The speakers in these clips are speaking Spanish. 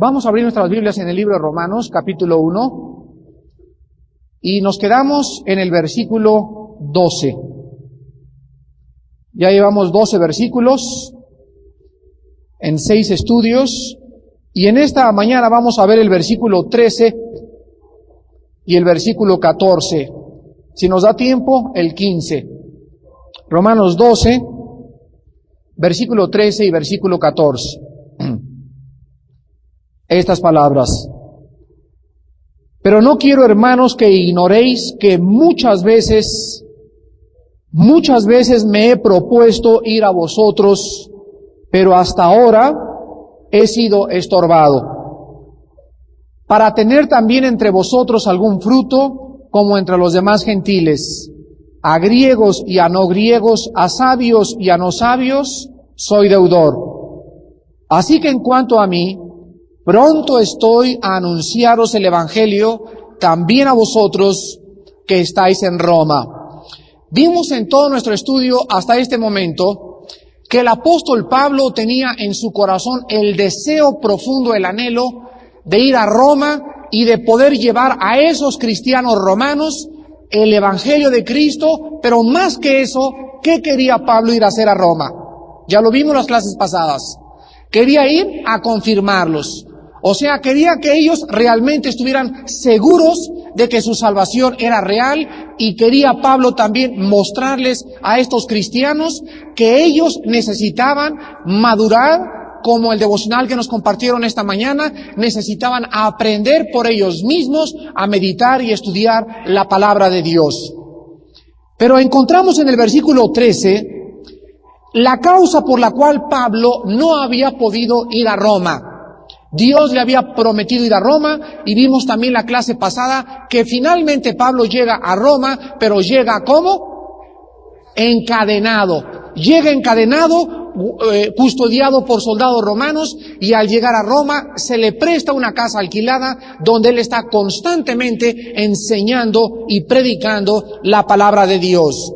Vamos a abrir nuestras Biblias en el libro de Romanos, capítulo 1, y nos quedamos en el versículo 12. Ya llevamos 12 versículos en seis estudios, y en esta mañana vamos a ver el versículo 13 y el versículo 14. Si nos da tiempo, el 15. Romanos 12, versículo 13 y versículo 14. Estas palabras. Pero no quiero, hermanos, que ignoréis que muchas veces, muchas veces me he propuesto ir a vosotros, pero hasta ahora he sido estorbado, para tener también entre vosotros algún fruto, como entre los demás gentiles, a griegos y a no griegos, a sabios y a no sabios, soy deudor. Así que en cuanto a mí, pronto estoy a anunciaros el Evangelio también a vosotros que estáis en Roma. Vimos en todo nuestro estudio hasta este momento que el apóstol Pablo tenía en su corazón el deseo profundo, el anhelo de ir a Roma y de poder llevar a esos cristianos romanos el Evangelio de Cristo, pero más que eso, ¿qué quería Pablo ir a hacer a Roma? Ya lo vimos en las clases pasadas. Quería ir a confirmarlos. O sea, quería que ellos realmente estuvieran seguros de que su salvación era real y quería Pablo también mostrarles a estos cristianos que ellos necesitaban madurar como el devocional que nos compartieron esta mañana, necesitaban aprender por ellos mismos a meditar y estudiar la palabra de Dios. Pero encontramos en el versículo 13 la causa por la cual Pablo no había podido ir a Roma. Dios le había prometido ir a Roma y vimos también la clase pasada que finalmente Pablo llega a Roma, pero llega como encadenado. Llega encadenado, eh, custodiado por soldados romanos y al llegar a Roma se le presta una casa alquilada donde él está constantemente enseñando y predicando la palabra de Dios.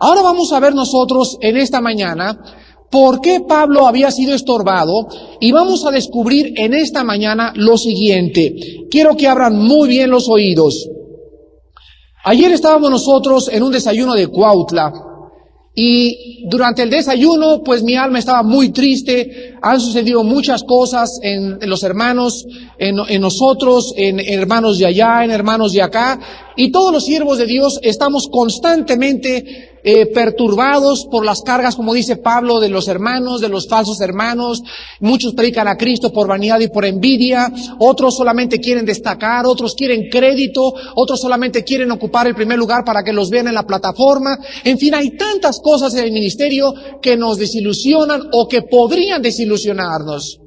Ahora vamos a ver nosotros en esta mañana por qué Pablo había sido estorbado y vamos a descubrir en esta mañana lo siguiente. Quiero que abran muy bien los oídos. Ayer estábamos nosotros en un desayuno de Cuautla y durante el desayuno pues mi alma estaba muy triste, han sucedido muchas cosas en, los hermanos, en, nosotros, en hermanos de allá, en hermanos de acá y todos los siervos de Dios estamos constantemente eh, perturbados por las cargas, como dice Pablo, de los hermanos, de los falsos hermanos. Muchos predican a Cristo por vanidad y por envidia. Otros solamente quieren destacar, otros quieren crédito, otros solamente quieren ocupar el primer lugar para que los vean en la plataforma. En fin, hay tantas cosas en el ministerio que nos desilusionan o que podrían desilusionarnos.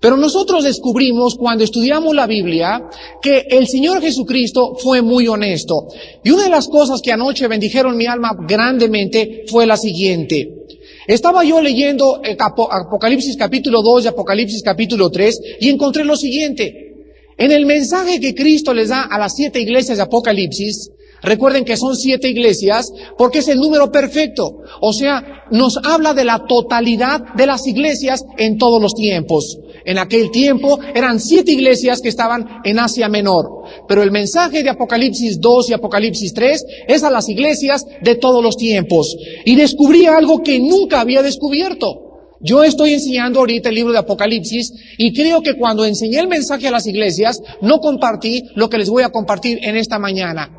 Pero nosotros descubrimos cuando estudiamos la Biblia que el Señor Jesucristo fue muy honesto. Y una de las cosas que anoche bendijeron mi alma grandemente fue la siguiente. Estaba yo leyendo Apocalipsis capítulo 2 y Apocalipsis capítulo 3 y encontré lo siguiente. En el mensaje que Cristo les da a las siete iglesias de Apocalipsis, Recuerden que son siete iglesias porque es el número perfecto. O sea, nos habla de la totalidad de las iglesias en todos los tiempos. En aquel tiempo eran siete iglesias que estaban en Asia Menor. Pero el mensaje de Apocalipsis 2 y Apocalipsis 3 es a las iglesias de todos los tiempos. Y descubrí algo que nunca había descubierto. Yo estoy enseñando ahorita el libro de Apocalipsis y creo que cuando enseñé el mensaje a las iglesias, no compartí lo que les voy a compartir en esta mañana.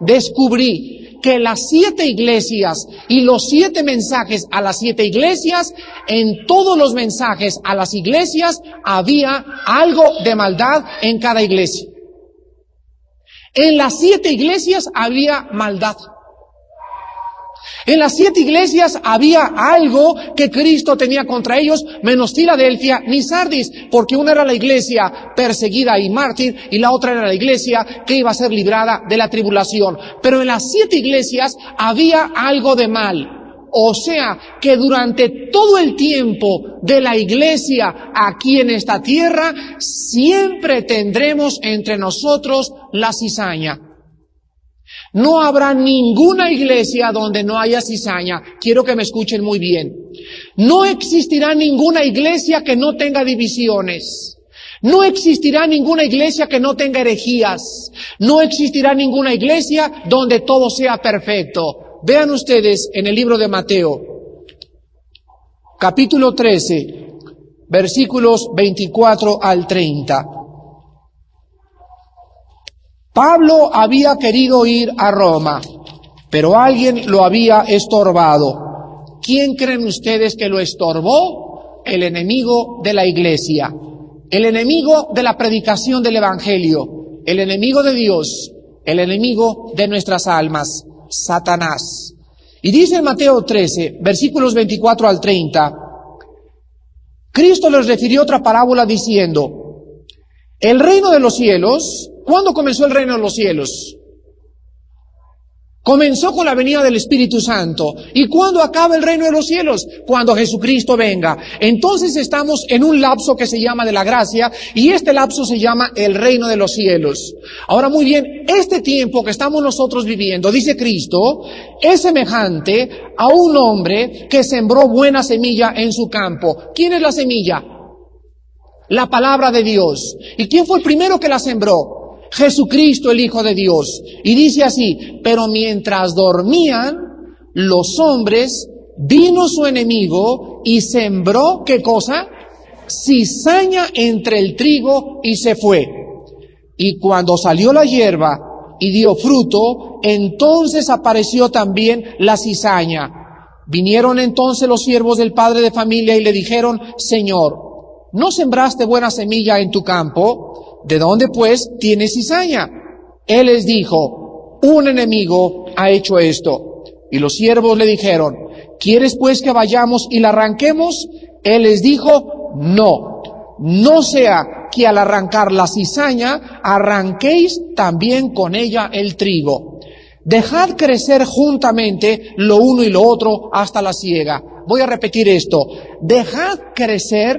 Descubrí que las siete iglesias y los siete mensajes a las siete iglesias, en todos los mensajes a las iglesias había algo de maldad en cada iglesia. En las siete iglesias había maldad. En las siete iglesias había algo que Cristo tenía contra ellos, menos Filadelfia ni Sardis, porque una era la iglesia perseguida y mártir y la otra era la iglesia que iba a ser librada de la tribulación. Pero en las siete iglesias había algo de mal. O sea, que durante todo el tiempo de la iglesia aquí en esta tierra, siempre tendremos entre nosotros la cizaña. No habrá ninguna iglesia donde no haya cizaña. Quiero que me escuchen muy bien. No existirá ninguna iglesia que no tenga divisiones. No existirá ninguna iglesia que no tenga herejías. No existirá ninguna iglesia donde todo sea perfecto. Vean ustedes en el libro de Mateo, capítulo 13, versículos 24 al 30. Pablo había querido ir a Roma, pero alguien lo había estorbado. ¿Quién creen ustedes que lo estorbó? El enemigo de la iglesia, el enemigo de la predicación del Evangelio, el enemigo de Dios, el enemigo de nuestras almas, Satanás. Y dice en Mateo 13, versículos 24 al 30, Cristo les refirió otra parábola diciendo, el reino de los cielos ¿Cuándo comenzó el reino de los cielos? Comenzó con la venida del Espíritu Santo. ¿Y cuándo acaba el reino de los cielos? Cuando Jesucristo venga. Entonces estamos en un lapso que se llama de la gracia y este lapso se llama el reino de los cielos. Ahora muy bien, este tiempo que estamos nosotros viviendo, dice Cristo, es semejante a un hombre que sembró buena semilla en su campo. ¿Quién es la semilla? La palabra de Dios. ¿Y quién fue el primero que la sembró? Jesucristo el Hijo de Dios. Y dice así, pero mientras dormían los hombres, vino su enemigo y sembró, ¿qué cosa? Cizaña entre el trigo y se fue. Y cuando salió la hierba y dio fruto, entonces apareció también la cizaña. Vinieron entonces los siervos del padre de familia y le dijeron, Señor, ¿no sembraste buena semilla en tu campo? ¿De dónde pues tiene cizaña? Él les dijo, un enemigo ha hecho esto. Y los siervos le dijeron, ¿quieres pues que vayamos y la arranquemos? Él les dijo, no, no sea que al arrancar la cizaña arranquéis también con ella el trigo. Dejad crecer juntamente lo uno y lo otro hasta la siega. Voy a repetir esto. Dejad crecer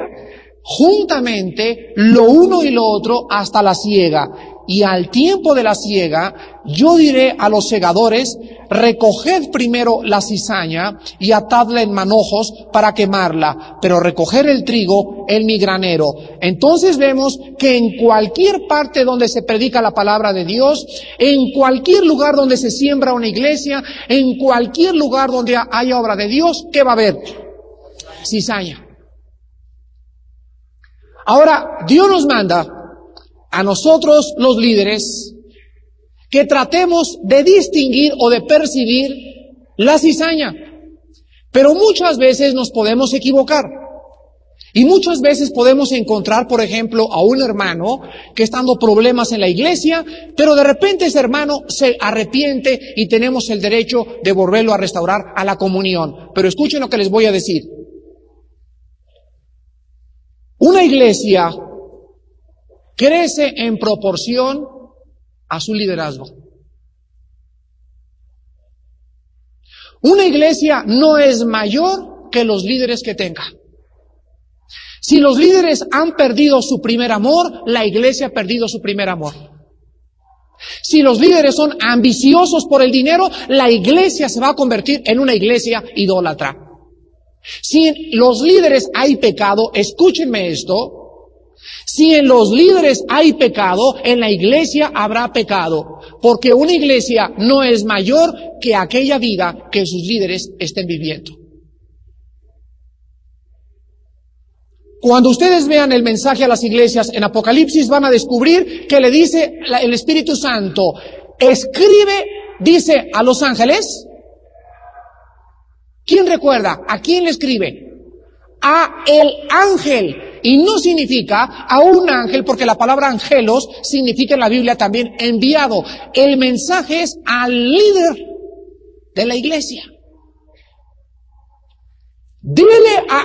juntamente lo uno y lo otro hasta la siega. Y al tiempo de la siega, yo diré a los segadores, recoged primero la cizaña y atadla en manojos para quemarla, pero recoger el trigo en mi granero. Entonces vemos que en cualquier parte donde se predica la palabra de Dios, en cualquier lugar donde se siembra una iglesia, en cualquier lugar donde haya obra de Dios, ¿qué va a haber? Cizaña. Ahora, Dios nos manda a nosotros los líderes que tratemos de distinguir o de percibir la cizaña. Pero muchas veces nos podemos equivocar. Y muchas veces podemos encontrar, por ejemplo, a un hermano que está dando problemas en la iglesia, pero de repente ese hermano se arrepiente y tenemos el derecho de volverlo a restaurar a la comunión. Pero escuchen lo que les voy a decir. Una iglesia crece en proporción a su liderazgo. Una iglesia no es mayor que los líderes que tenga. Si los líderes han perdido su primer amor, la iglesia ha perdido su primer amor. Si los líderes son ambiciosos por el dinero, la iglesia se va a convertir en una iglesia idólatra. Si en los líderes hay pecado, escúchenme esto, si en los líderes hay pecado, en la iglesia habrá pecado, porque una iglesia no es mayor que aquella vida que sus líderes estén viviendo. Cuando ustedes vean el mensaje a las iglesias en Apocalipsis van a descubrir que le dice el Espíritu Santo, escribe, dice a los ángeles, ¿Quién recuerda? ¿A quién le escribe? A el ángel. Y no significa a un ángel, porque la palabra angelos significa en la Biblia también enviado. El mensaje es al líder de la iglesia. Dile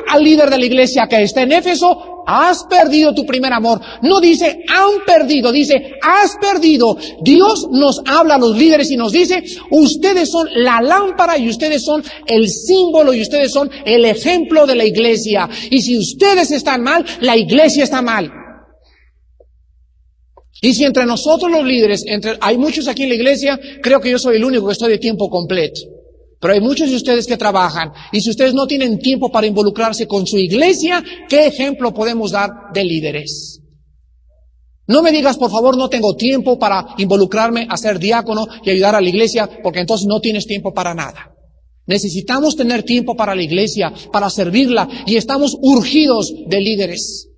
al líder de la iglesia que está en Éfeso, has perdido tu primer amor. No dice, han perdido, dice, has perdido. Dios nos habla a los líderes y nos dice, ustedes son la lámpara y ustedes son el símbolo y ustedes son el ejemplo de la iglesia. Y si ustedes están mal, la iglesia está mal. Y si entre nosotros los líderes, entre, hay muchos aquí en la iglesia, creo que yo soy el único que estoy de tiempo completo. Pero hay muchos de ustedes que trabajan y si ustedes no tienen tiempo para involucrarse con su iglesia, ¿qué ejemplo podemos dar de líderes? No me digas, por favor, no tengo tiempo para involucrarme a ser diácono y ayudar a la iglesia, porque entonces no tienes tiempo para nada. Necesitamos tener tiempo para la iglesia, para servirla, y estamos urgidos de líderes.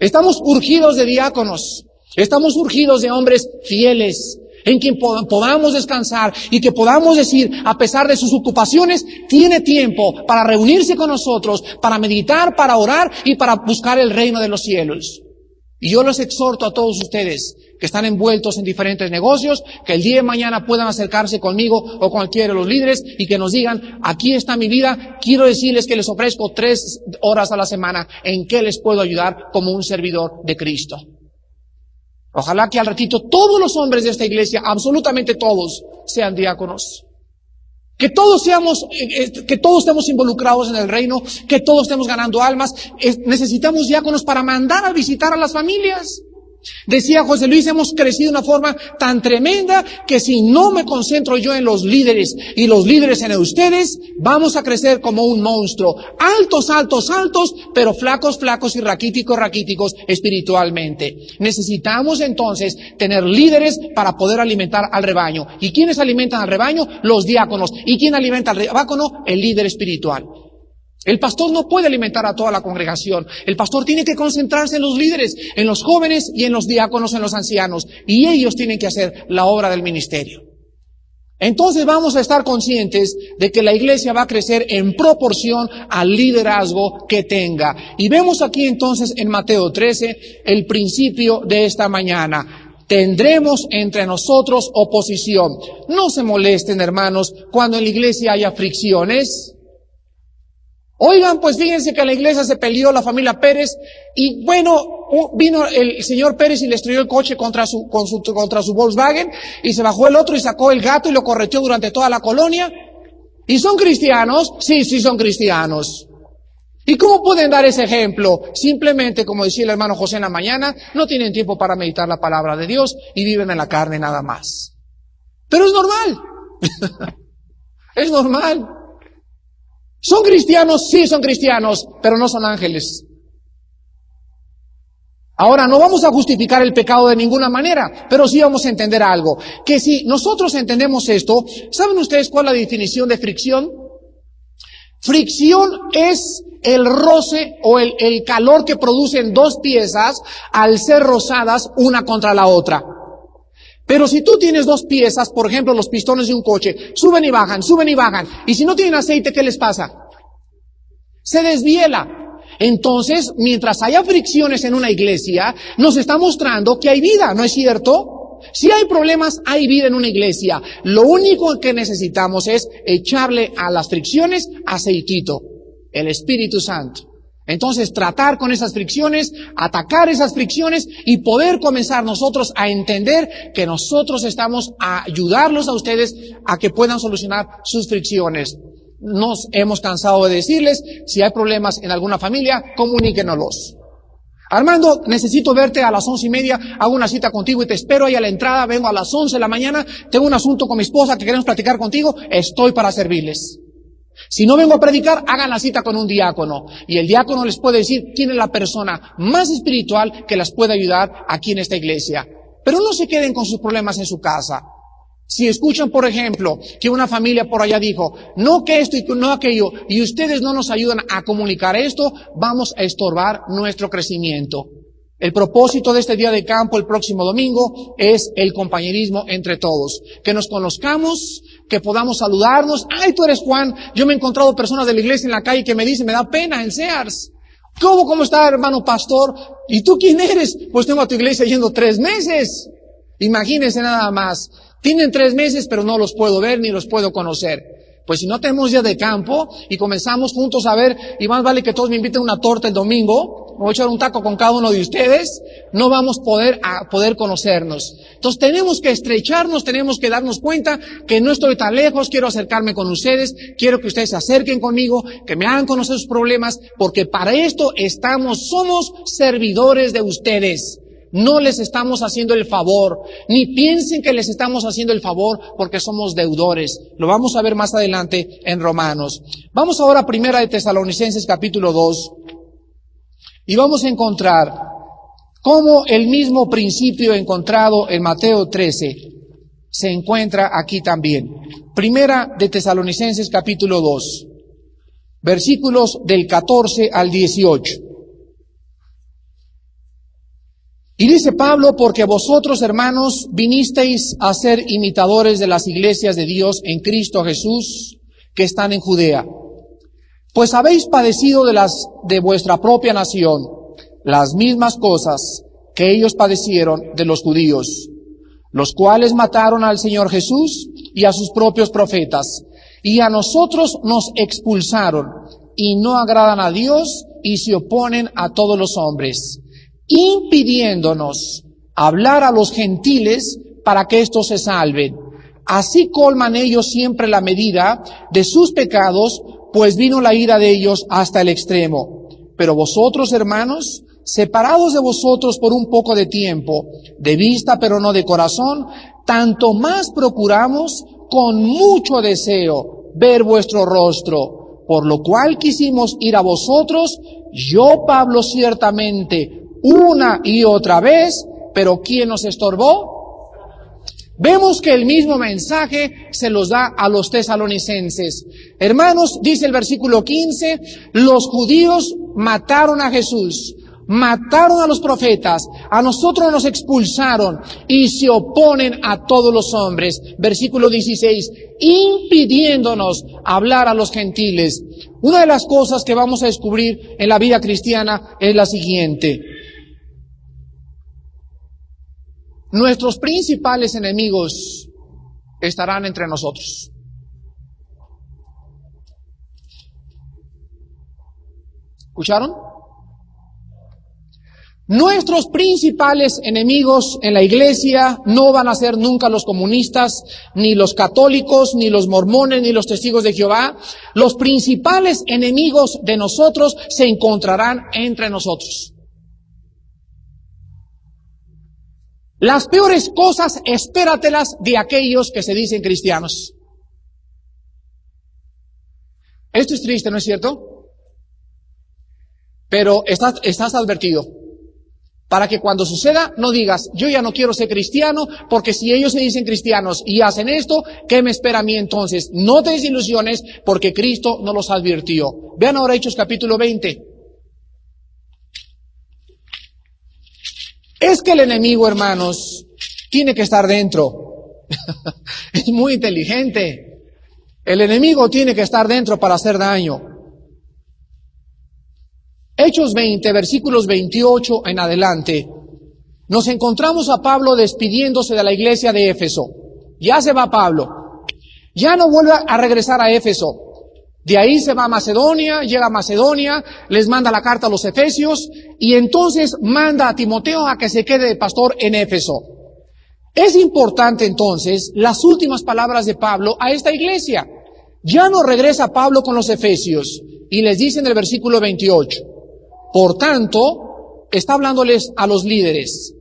Estamos urgidos de diáconos. Estamos urgidos de hombres fieles, en quien podamos descansar y que podamos decir, a pesar de sus ocupaciones, tiene tiempo para reunirse con nosotros, para meditar, para orar y para buscar el reino de los cielos. Y yo los exhorto a todos ustedes que están envueltos en diferentes negocios, que el día de mañana puedan acercarse conmigo o cualquiera de los líderes y que nos digan, aquí está mi vida, quiero decirles que les ofrezco tres horas a la semana en que les puedo ayudar como un servidor de Cristo. Ojalá que al ratito todos los hombres de esta iglesia, absolutamente todos, sean diáconos. Que todos seamos, eh, eh, que todos estemos involucrados en el reino, que todos estemos ganando almas. Necesitamos diáconos para mandar a visitar a las familias. Decía José Luis, hemos crecido de una forma tan tremenda que si no me concentro yo en los líderes y los líderes en ustedes, vamos a crecer como un monstruo. Altos, altos, altos, pero flacos, flacos y raquíticos, raquíticos espiritualmente. Necesitamos entonces tener líderes para poder alimentar al rebaño. ¿Y quiénes alimentan al rebaño? Los diáconos. ¿Y quién alimenta al diácono? El líder espiritual. El pastor no puede alimentar a toda la congregación. El pastor tiene que concentrarse en los líderes, en los jóvenes y en los diáconos, en los ancianos. Y ellos tienen que hacer la obra del ministerio. Entonces vamos a estar conscientes de que la iglesia va a crecer en proporción al liderazgo que tenga. Y vemos aquí entonces en Mateo 13 el principio de esta mañana. Tendremos entre nosotros oposición. No se molesten, hermanos, cuando en la iglesia haya fricciones. Oigan, pues fíjense que en la iglesia se peleó la familia Pérez y bueno, vino el señor Pérez y le estrelló el coche contra su, contra su Volkswagen y se bajó el otro y sacó el gato y lo correteó durante toda la colonia. ¿Y son cristianos? Sí, sí son cristianos. ¿Y cómo pueden dar ese ejemplo? Simplemente, como decía el hermano José en la mañana, no tienen tiempo para meditar la palabra de Dios y viven en la carne nada más. Pero es normal. es normal. ¿Son cristianos? Sí, son cristianos, pero no son ángeles. Ahora, no vamos a justificar el pecado de ninguna manera, pero sí vamos a entender algo. Que si nosotros entendemos esto, ¿saben ustedes cuál es la definición de fricción? Fricción es el roce o el, el calor que producen dos piezas al ser rozadas una contra la otra. Pero si tú tienes dos piezas, por ejemplo, los pistones de un coche, suben y bajan, suben y bajan, y si no tienen aceite, ¿qué les pasa? Se desviela. Entonces, mientras haya fricciones en una iglesia, nos está mostrando que hay vida, ¿no es cierto? Si hay problemas, hay vida en una iglesia. Lo único que necesitamos es echarle a las fricciones aceitito, el Espíritu Santo. Entonces, tratar con esas fricciones, atacar esas fricciones y poder comenzar nosotros a entender que nosotros estamos a ayudarlos a ustedes a que puedan solucionar sus fricciones. Nos hemos cansado de decirles, si hay problemas en alguna familia, comuníquenoslos. Armando, necesito verte a las once y media, hago una cita contigo y te espero ahí a la entrada, vengo a las once de la mañana, tengo un asunto con mi esposa que queremos platicar contigo, estoy para servirles. Si no vengo a predicar, hagan la cita con un diácono. Y el diácono les puede decir quién es la persona más espiritual que las puede ayudar aquí en esta iglesia. Pero no se queden con sus problemas en su casa. Si escuchan, por ejemplo, que una familia por allá dijo, no que esto y no aquello, y ustedes no nos ayudan a comunicar esto, vamos a estorbar nuestro crecimiento. El propósito de este día de campo el próximo domingo es el compañerismo entre todos. Que nos conozcamos, que podamos saludarnos. Ay, tú eres Juan. Yo me he encontrado personas de la iglesia en la calle que me dicen, me da pena en Sears. ¿Cómo, cómo está, hermano pastor? ¿Y tú quién eres? Pues tengo a tu iglesia yendo tres meses. Imagínense nada más. Tienen tres meses, pero no los puedo ver ni los puedo conocer. Pues si no tenemos día de campo y comenzamos juntos a ver, y más vale que todos me inviten una torta el domingo, voy a echar un taco con cada uno de ustedes, no vamos a poder, a poder conocernos. Entonces tenemos que estrecharnos, tenemos que darnos cuenta que no estoy tan lejos, quiero acercarme con ustedes, quiero que ustedes se acerquen conmigo, que me hagan conocer sus problemas, porque para esto estamos, somos servidores de ustedes. No les estamos haciendo el favor, ni piensen que les estamos haciendo el favor porque somos deudores. Lo vamos a ver más adelante en Romanos. Vamos ahora a Primera de Tesalonicenses capítulo 2 y vamos a encontrar como el mismo principio encontrado en Mateo 13 se encuentra aquí también. Primera de Tesalonicenses capítulo 2, versículos del 14 al 18. Y dice Pablo, porque vosotros hermanos vinisteis a ser imitadores de las iglesias de Dios en Cristo Jesús que están en Judea. Pues habéis padecido de las de vuestra propia nación las mismas cosas que ellos padecieron de los judíos, los cuales mataron al Señor Jesús y a sus propios profetas, y a nosotros nos expulsaron, y no agradan a Dios y se oponen a todos los hombres, impidiéndonos hablar a los gentiles para que éstos se salven. Así colman ellos siempre la medida de sus pecados, pues vino la ira de ellos hasta el extremo. Pero vosotros, hermanos, separados de vosotros por un poco de tiempo, de vista pero no de corazón, tanto más procuramos con mucho deseo ver vuestro rostro, por lo cual quisimos ir a vosotros, yo Pablo ciertamente, una y otra vez, pero ¿quién nos estorbó? Vemos que el mismo mensaje se los da a los tesalonicenses. Hermanos, dice el versículo 15, los judíos mataron a Jesús, mataron a los profetas, a nosotros nos expulsaron y se oponen a todos los hombres. Versículo 16, impidiéndonos hablar a los gentiles. Una de las cosas que vamos a descubrir en la vida cristiana es la siguiente. Nuestros principales enemigos estarán entre nosotros. ¿Escucharon? Nuestros principales enemigos en la iglesia no van a ser nunca los comunistas, ni los católicos, ni los mormones, ni los testigos de Jehová. Los principales enemigos de nosotros se encontrarán entre nosotros. Las peores cosas, espératelas de aquellos que se dicen cristianos. Esto es triste, ¿no es cierto? Pero estás, advertido. Para que cuando suceda no digas, yo ya no quiero ser cristiano, porque si ellos se dicen cristianos y hacen esto, ¿qué me espera a mí entonces? No te desilusiones porque Cristo no los advirtió. Vean ahora Hechos capítulo 20. Es que el enemigo, hermanos, tiene que estar dentro. es muy inteligente. El enemigo tiene que estar dentro para hacer daño. Hechos 20, versículos 28 en adelante, nos encontramos a Pablo despidiéndose de la iglesia de Éfeso. Ya se va Pablo. Ya no vuelve a regresar a Éfeso. De ahí se va a Macedonia, llega a Macedonia, les manda la carta a los Efesios y entonces manda a Timoteo a que se quede de pastor en Éfeso. Es importante entonces las últimas palabras de Pablo a esta iglesia. Ya no regresa Pablo con los Efesios y les dice en el versículo 28, por tanto, está hablándoles a los líderes,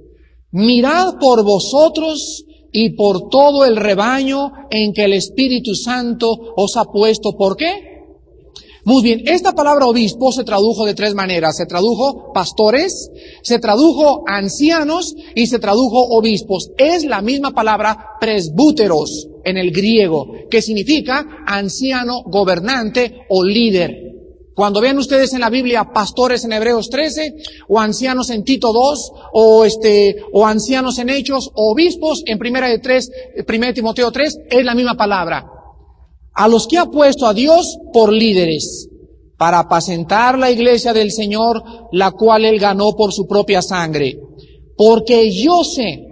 mirad por vosotros y por todo el rebaño en que el Espíritu Santo os ha puesto. ¿Por qué? Muy bien, esta palabra obispo se tradujo de tres maneras. Se tradujo pastores, se tradujo ancianos y se tradujo obispos. Es la misma palabra presbúteros en el griego, que significa anciano, gobernante o líder. Cuando vean ustedes en la Biblia pastores en Hebreos 13, o ancianos en Tito 2, o este, o ancianos en Hechos, o obispos en Primera de 3, Primera Timoteo 3, es la misma palabra. A los que ha puesto a Dios por líderes, para apacentar la iglesia del Señor, la cual él ganó por su propia sangre. Porque yo sé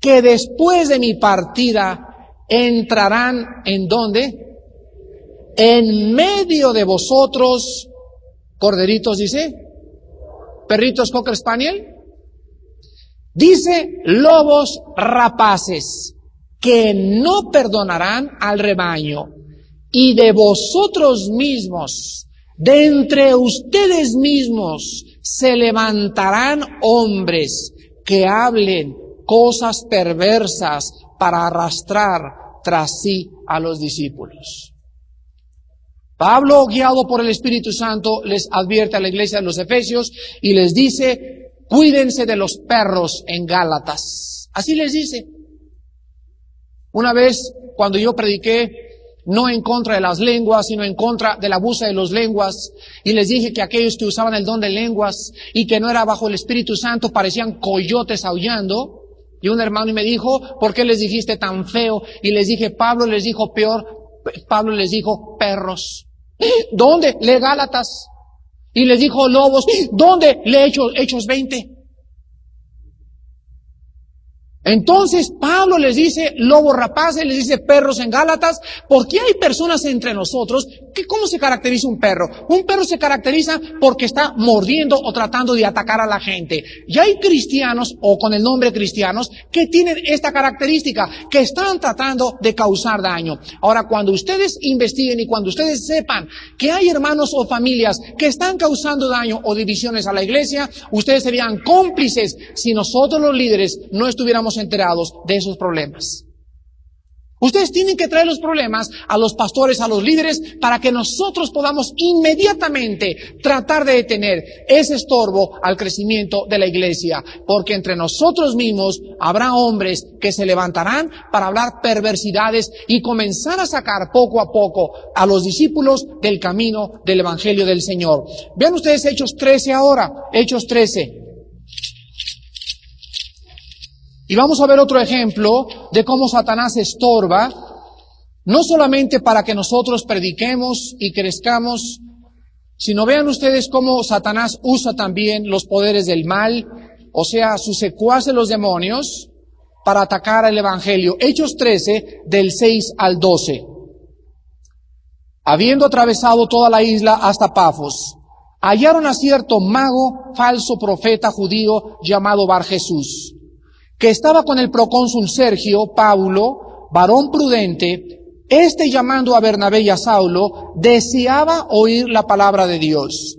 que después de mi partida entrarán en donde? en medio de vosotros, corderitos dice, perritos cocker spaniel, dice lobos rapaces que no perdonarán al rebaño y de vosotros mismos, de entre ustedes mismos, se levantarán hombres que hablen cosas perversas para arrastrar tras sí a los discípulos. Pablo, guiado por el Espíritu Santo, les advierte a la iglesia de los Efesios y les dice, cuídense de los perros en Gálatas. Así les dice. Una vez, cuando yo prediqué, no en contra de las lenguas, sino en contra del abuso de las lenguas, y les dije que aquellos que usaban el don de lenguas y que no era bajo el Espíritu Santo parecían coyotes aullando, y un hermano me dijo, ¿por qué les dijiste tan feo? Y les dije, Pablo les dijo peor, Pablo les dijo perros. ¿Dónde? Le Gálatas. Y les dijo lobos. ¿Dónde? Le Hechos, Hechos 20. Entonces Pablo les dice lobos rapaces, les dice perros en Gálatas, porque hay personas entre nosotros que ¿cómo se caracteriza un perro? Un perro se caracteriza porque está mordiendo o tratando de atacar a la gente. Y hay cristianos, o con el nombre cristianos, que tienen esta característica, que están tratando de causar daño. Ahora, cuando ustedes investiguen y cuando ustedes sepan que hay hermanos o familias que están causando daño o divisiones a la iglesia, ustedes serían cómplices si nosotros los líderes no estuviéramos enterados de esos problemas. Ustedes tienen que traer los problemas a los pastores, a los líderes, para que nosotros podamos inmediatamente tratar de detener ese estorbo al crecimiento de la iglesia. Porque entre nosotros mismos habrá hombres que se levantarán para hablar perversidades y comenzar a sacar poco a poco a los discípulos del camino del Evangelio del Señor. Vean ustedes Hechos 13 ahora, Hechos 13. Y vamos a ver otro ejemplo de cómo Satanás estorba, no solamente para que nosotros prediquemos y crezcamos, sino vean ustedes cómo Satanás usa también los poderes del mal, o sea, sus secuaces los demonios, para atacar al Evangelio. Hechos 13, del 6 al 12. Habiendo atravesado toda la isla hasta Pafos, hallaron a cierto mago, falso profeta judío llamado Bar Jesús que estaba con el procónsul Sergio Paulo, varón prudente, este llamando a Bernabé y a Saulo, deseaba oír la palabra de Dios,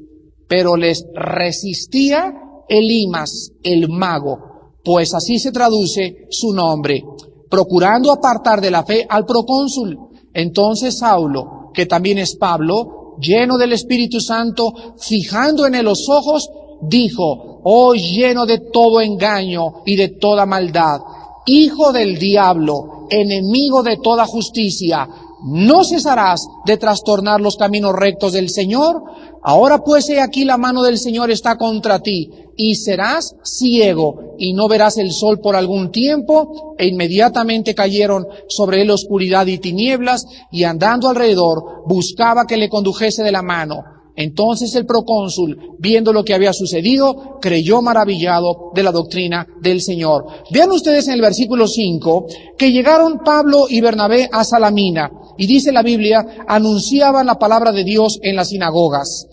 pero les resistía Elimas, el mago, pues así se traduce su nombre, procurando apartar de la fe al procónsul. Entonces Saulo, que también es Pablo, lleno del Espíritu Santo, fijando en él los ojos, dijo, oh lleno de todo engaño y de toda maldad, hijo del diablo, enemigo de toda justicia, ¿no cesarás de trastornar los caminos rectos del Señor? Ahora pues he aquí la mano del Señor está contra ti, y serás ciego, y no verás el sol por algún tiempo. E inmediatamente cayeron sobre él oscuridad y tinieblas, y andando alrededor buscaba que le condujese de la mano. Entonces el procónsul, viendo lo que había sucedido, creyó maravillado de la doctrina del Señor. Vean ustedes en el versículo 5 que llegaron Pablo y Bernabé a Salamina y dice la Biblia, anunciaban la palabra de Dios en las sinagogas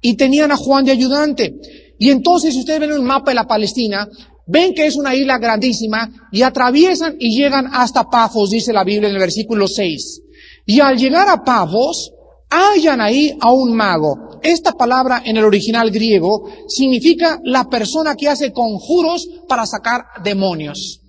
y tenían a Juan de ayudante. Y entonces si ustedes ven un mapa de la Palestina, ven que es una isla grandísima y atraviesan y llegan hasta Pafos, dice la Biblia en el versículo 6. Y al llegar a Pafos, hallan ahí a un mago. Esta palabra en el original griego significa la persona que hace conjuros para sacar demonios.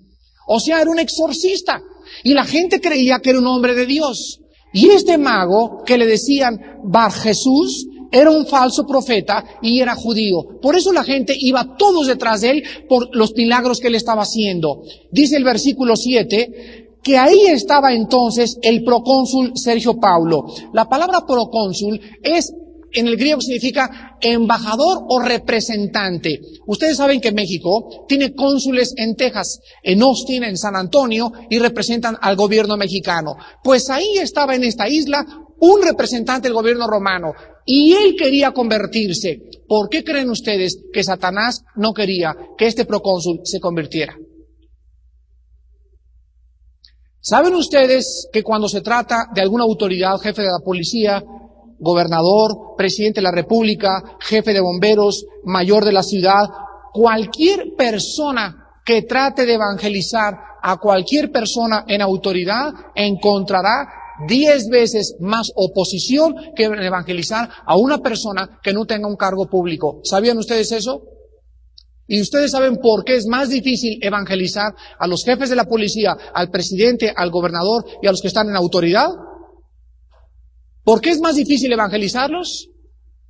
O sea, era un exorcista. Y la gente creía que era un hombre de Dios. Y este mago, que le decían Bar Jesús, era un falso profeta y era judío. Por eso la gente iba todos detrás de él por los milagros que él estaba haciendo. Dice el versículo 7, que ahí estaba entonces el procónsul Sergio Paulo. La palabra procónsul es en el griego significa embajador o representante. Ustedes saben que México tiene cónsules en Texas, en Austin, en San Antonio y representan al gobierno mexicano. Pues ahí estaba en esta isla un representante del gobierno romano y él quería convertirse. ¿Por qué creen ustedes que Satanás no quería que este procónsul se convirtiera? ¿Saben ustedes que cuando se trata de alguna autoridad, jefe de la policía, gobernador, presidente de la República, jefe de bomberos, mayor de la ciudad, cualquier persona que trate de evangelizar a cualquier persona en autoridad encontrará diez veces más oposición que evangelizar a una persona que no tenga un cargo público. ¿Sabían ustedes eso? Y ustedes saben por qué es más difícil evangelizar a los jefes de la policía, al presidente, al gobernador y a los que están en autoridad. ¿Por qué es más difícil evangelizarlos?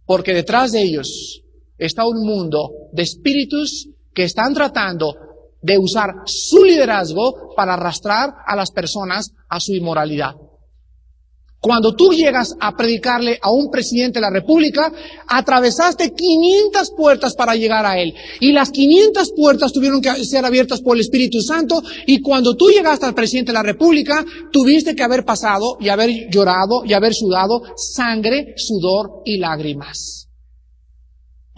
Porque detrás de ellos está un mundo de espíritus que están tratando de usar su liderazgo para arrastrar a las personas a su inmoralidad. Cuando tú llegas a predicarle a un presidente de la República, atravesaste 500 puertas para llegar a él. Y las 500 puertas tuvieron que ser abiertas por el Espíritu Santo. Y cuando tú llegaste al presidente de la República, tuviste que haber pasado y haber llorado y haber sudado sangre, sudor y lágrimas.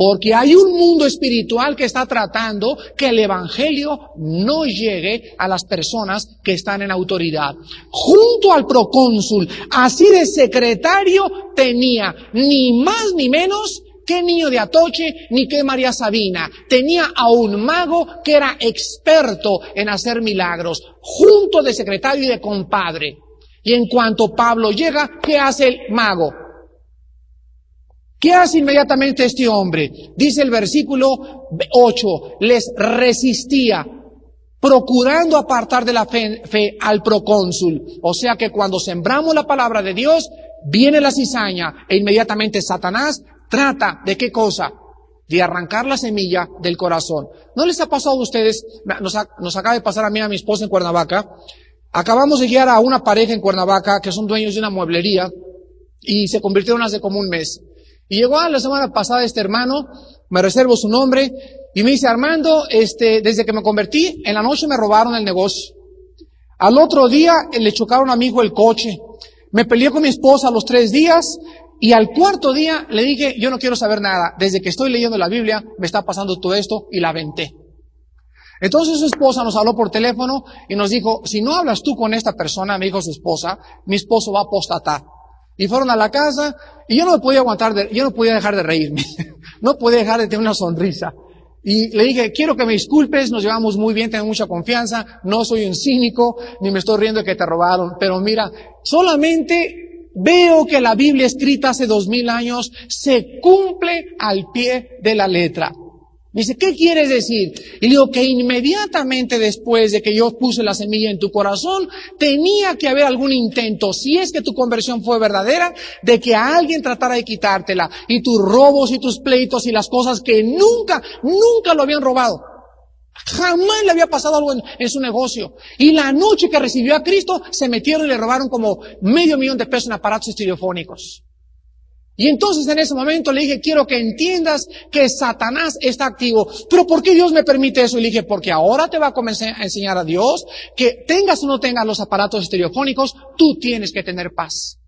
Porque hay un mundo espiritual que está tratando que el Evangelio no llegue a las personas que están en autoridad. Junto al procónsul, así de secretario, tenía ni más ni menos que niño de Atoche ni que María Sabina. Tenía a un mago que era experto en hacer milagros, junto de secretario y de compadre. Y en cuanto Pablo llega, ¿qué hace el mago? ¿Qué hace inmediatamente este hombre? Dice el versículo 8, les resistía, procurando apartar de la fe, al procónsul. O sea que cuando sembramos la palabra de Dios, viene la cizaña e inmediatamente Satanás trata de qué cosa? De arrancar la semilla del corazón. ¿No les ha pasado a ustedes? Nos, nos acaba de pasar a mí y a mi esposa en Cuernavaca. Acabamos de guiar a una pareja en Cuernavaca que son dueños de una mueblería y se convirtieron hace como un mes. Y llegó la semana pasada este hermano, me reservo su nombre, y me dice, Armando, este, desde que me convertí, en la noche me robaron el negocio. Al otro día eh, le chocaron a mi hijo el coche. Me peleé con mi esposa los tres días y al cuarto día le dije, yo no quiero saber nada. Desde que estoy leyendo la Biblia me está pasando todo esto y la venté. Entonces su esposa nos habló por teléfono y nos dijo, si no hablas tú con esta persona, me dijo su esposa, mi esposo va a apostatar. Y fueron a la casa y yo no podía aguantar, de, yo no podía dejar de reírme, no podía dejar de tener una sonrisa. Y le dije, quiero que me disculpes, nos llevamos muy bien, tengo mucha confianza, no soy un cínico, ni me estoy riendo de que te robaron, pero mira, solamente veo que la Biblia escrita hace dos mil años se cumple al pie de la letra. Dice, ¿qué quieres decir? Y digo que inmediatamente después de que yo puse la semilla en tu corazón, tenía que haber algún intento, si es que tu conversión fue verdadera, de que alguien tratara de quitártela. Y tus robos y tus pleitos y las cosas que nunca, nunca lo habían robado. Jamás le había pasado algo en, en, su negocio. Y la noche que recibió a Cristo, se metieron y le robaron como medio millón de pesos en aparatos estereofónicos. Y entonces en ese momento le dije, quiero que entiendas que Satanás está activo. Pero ¿por qué Dios me permite eso? Y le dije, porque ahora te va a comenzar a enseñar a Dios que tengas o no tengas los aparatos estereofónicos, tú tienes que tener paz.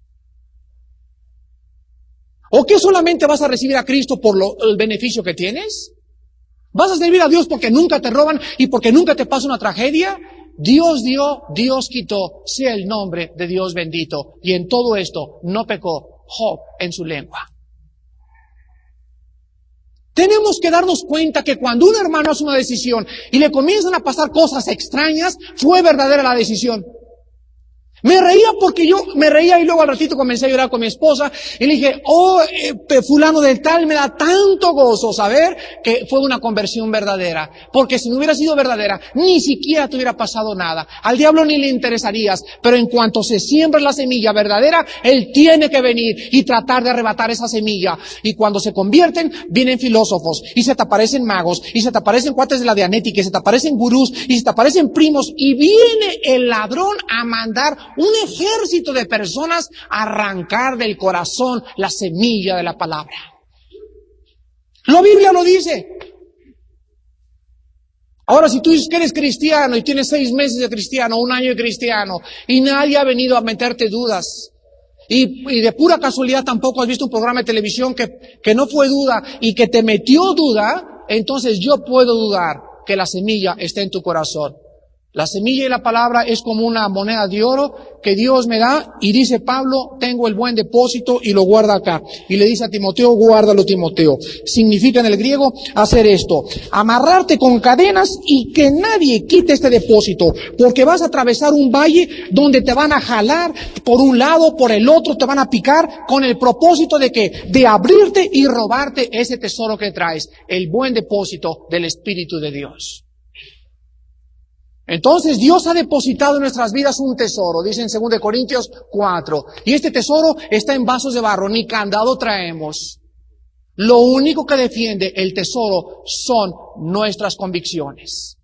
¿O que solamente vas a recibir a Cristo por lo, el beneficio que tienes? ¿Vas a servir a Dios porque nunca te roban y porque nunca te pasa una tragedia? Dios dio, Dios quitó, sea el nombre de Dios bendito. Y en todo esto no pecó, Job en su lengua. Tenemos que darnos cuenta que cuando un hermano hace una decisión y le comienzan a pasar cosas extrañas, fue verdadera la decisión. Me reía porque yo me reía y luego al ratito comencé a llorar con mi esposa y le dije, oh, eh, fulano del tal, me da tanto gozo saber que fue una conversión verdadera. Porque si no hubiera sido verdadera, ni siquiera te hubiera pasado nada. Al diablo ni le interesarías, pero en cuanto se siembra la semilla verdadera, él tiene que venir y tratar de arrebatar esa semilla. Y cuando se convierten, vienen filósofos y se te aparecen magos y se te aparecen cuates de la dianética y se te aparecen gurús y se te aparecen primos y viene el ladrón a mandar un ejército de personas arrancar del corazón la semilla de la palabra. La Biblia lo dice. Ahora, si tú eres cristiano y tienes seis meses de cristiano, un año de cristiano, y nadie ha venido a meterte dudas, y, de pura casualidad tampoco has visto un programa de televisión que, que no fue duda y que te metió duda, entonces yo puedo dudar que la semilla esté en tu corazón. La semilla y la palabra es como una moneda de oro que Dios me da y dice Pablo, tengo el buen depósito y lo guarda acá. Y le dice a Timoteo, guárdalo Timoteo. Significa en el griego hacer esto, amarrarte con cadenas y que nadie quite este depósito, porque vas a atravesar un valle donde te van a jalar por un lado, por el otro, te van a picar con el propósito de que, de abrirte y robarte ese tesoro que traes, el buen depósito del Espíritu de Dios. Entonces Dios ha depositado en nuestras vidas un tesoro, dice en 2 Corintios 4. Y este tesoro está en vasos de barro, ni candado traemos. Lo único que defiende el tesoro son nuestras convicciones.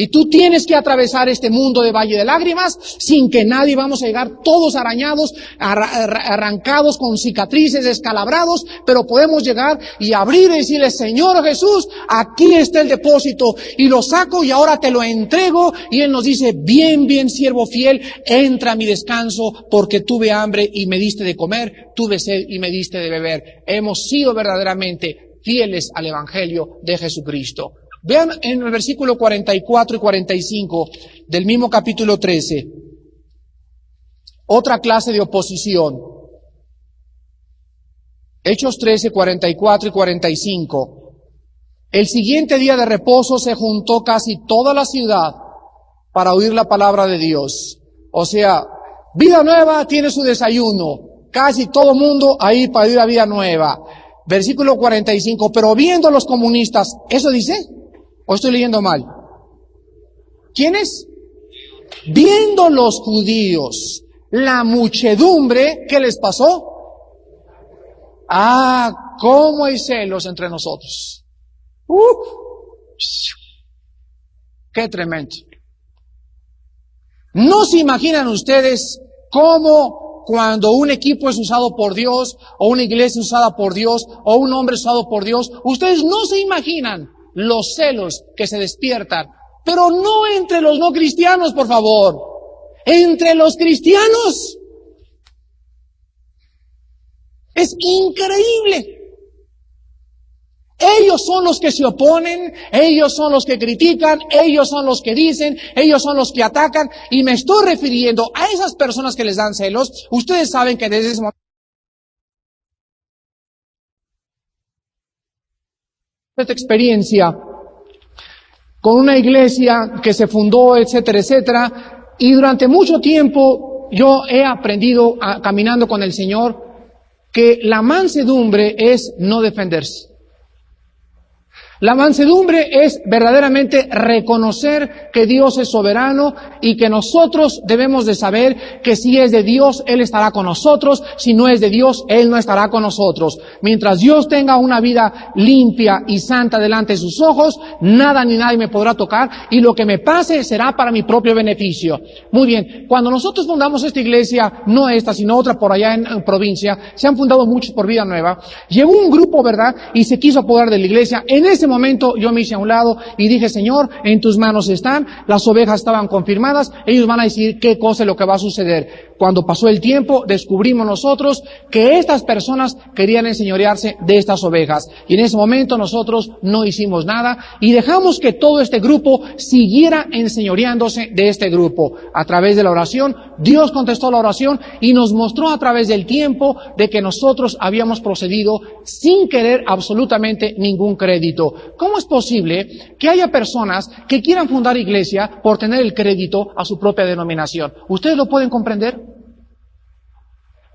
Y tú tienes que atravesar este mundo de valle de lágrimas sin que nadie vamos a llegar todos arañados, arrancados con cicatrices, escalabrados, pero podemos llegar y abrir y decirle, Señor Jesús, aquí está el depósito y lo saco y ahora te lo entrego. Y Él nos dice, bien, bien, siervo fiel, entra a mi descanso porque tuve hambre y me diste de comer, tuve sed y me diste de beber. Hemos sido verdaderamente fieles al Evangelio de Jesucristo. Vean en el versículo 44 y 45 del mismo capítulo 13, otra clase de oposición. Hechos 13, 44 y 45. El siguiente día de reposo se juntó casi toda la ciudad para oír la palabra de Dios. O sea, vida nueva tiene su desayuno. Casi todo mundo ahí para ir a vida nueva. Versículo 45. Pero viendo los comunistas, ¿eso dice? ¿O estoy leyendo mal? ¿Quiénes? Viendo los judíos la muchedumbre, ¿qué les pasó? Ah, cómo hay celos entre nosotros. qué tremendo. No se imaginan ustedes cómo cuando un equipo es usado por Dios, o una iglesia usada por Dios, o un hombre usado por Dios, ustedes no se imaginan los celos que se despiertan, pero no entre los no cristianos, por favor, entre los cristianos. Es increíble. Ellos son los que se oponen, ellos son los que critican, ellos son los que dicen, ellos son los que atacan, y me estoy refiriendo a esas personas que les dan celos. Ustedes saben que desde ese momento esta experiencia con una iglesia que se fundó, etcétera, etcétera, y durante mucho tiempo yo he aprendido caminando con el Señor que la mansedumbre es no defenderse. La mansedumbre es verdaderamente reconocer que Dios es soberano y que nosotros debemos de saber que si es de Dios, Él estará con nosotros, si no es de Dios, Él no estará con nosotros. Mientras Dios tenga una vida limpia y santa delante de sus ojos, nada ni nadie me podrá tocar y lo que me pase será para mi propio beneficio. Muy bien, cuando nosotros fundamos esta iglesia, no esta, sino otra por allá en, provincia, se han fundado muchos por vida nueva, llegó un grupo, ¿verdad? Y se quiso apoderar de la iglesia. En ese momento yo me hice a un lado y dije, Señor, en tus manos están, las ovejas estaban confirmadas, ellos van a decir qué cosa es lo que va a suceder. Cuando pasó el tiempo, descubrimos nosotros que estas personas querían enseñorearse de estas ovejas. Y en ese momento nosotros no hicimos nada y dejamos que todo este grupo siguiera enseñoreándose de este grupo. A través de la oración, Dios contestó la oración y nos mostró a través del tiempo de que nosotros habíamos procedido sin querer absolutamente ningún crédito. ¿Cómo es posible que haya personas que quieran fundar iglesia por tener el crédito a su propia denominación? ¿Ustedes lo pueden comprender?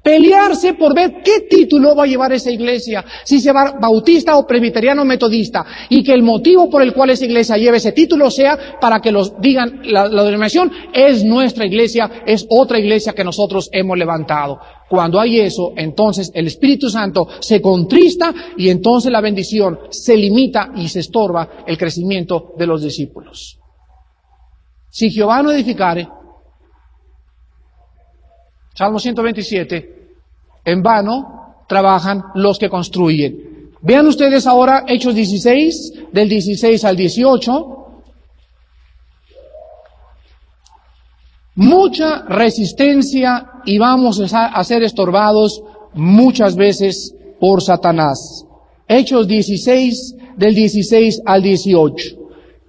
Pelearse por ver qué título va a llevar esa iglesia, si se va bautista o presbiteriano metodista, y que el motivo por el cual esa iglesia lleve ese título sea para que los digan, la, la denominación es nuestra iglesia, es otra iglesia que nosotros hemos levantado. Cuando hay eso, entonces el Espíritu Santo se contrista y entonces la bendición se limita y se estorba el crecimiento de los discípulos. Si Jehová no edificare, Salmo 127, en vano trabajan los que construyen. Vean ustedes ahora Hechos 16, del 16 al 18. Mucha resistencia y vamos a ser estorbados muchas veces por Satanás. Hechos 16, del 16 al 18.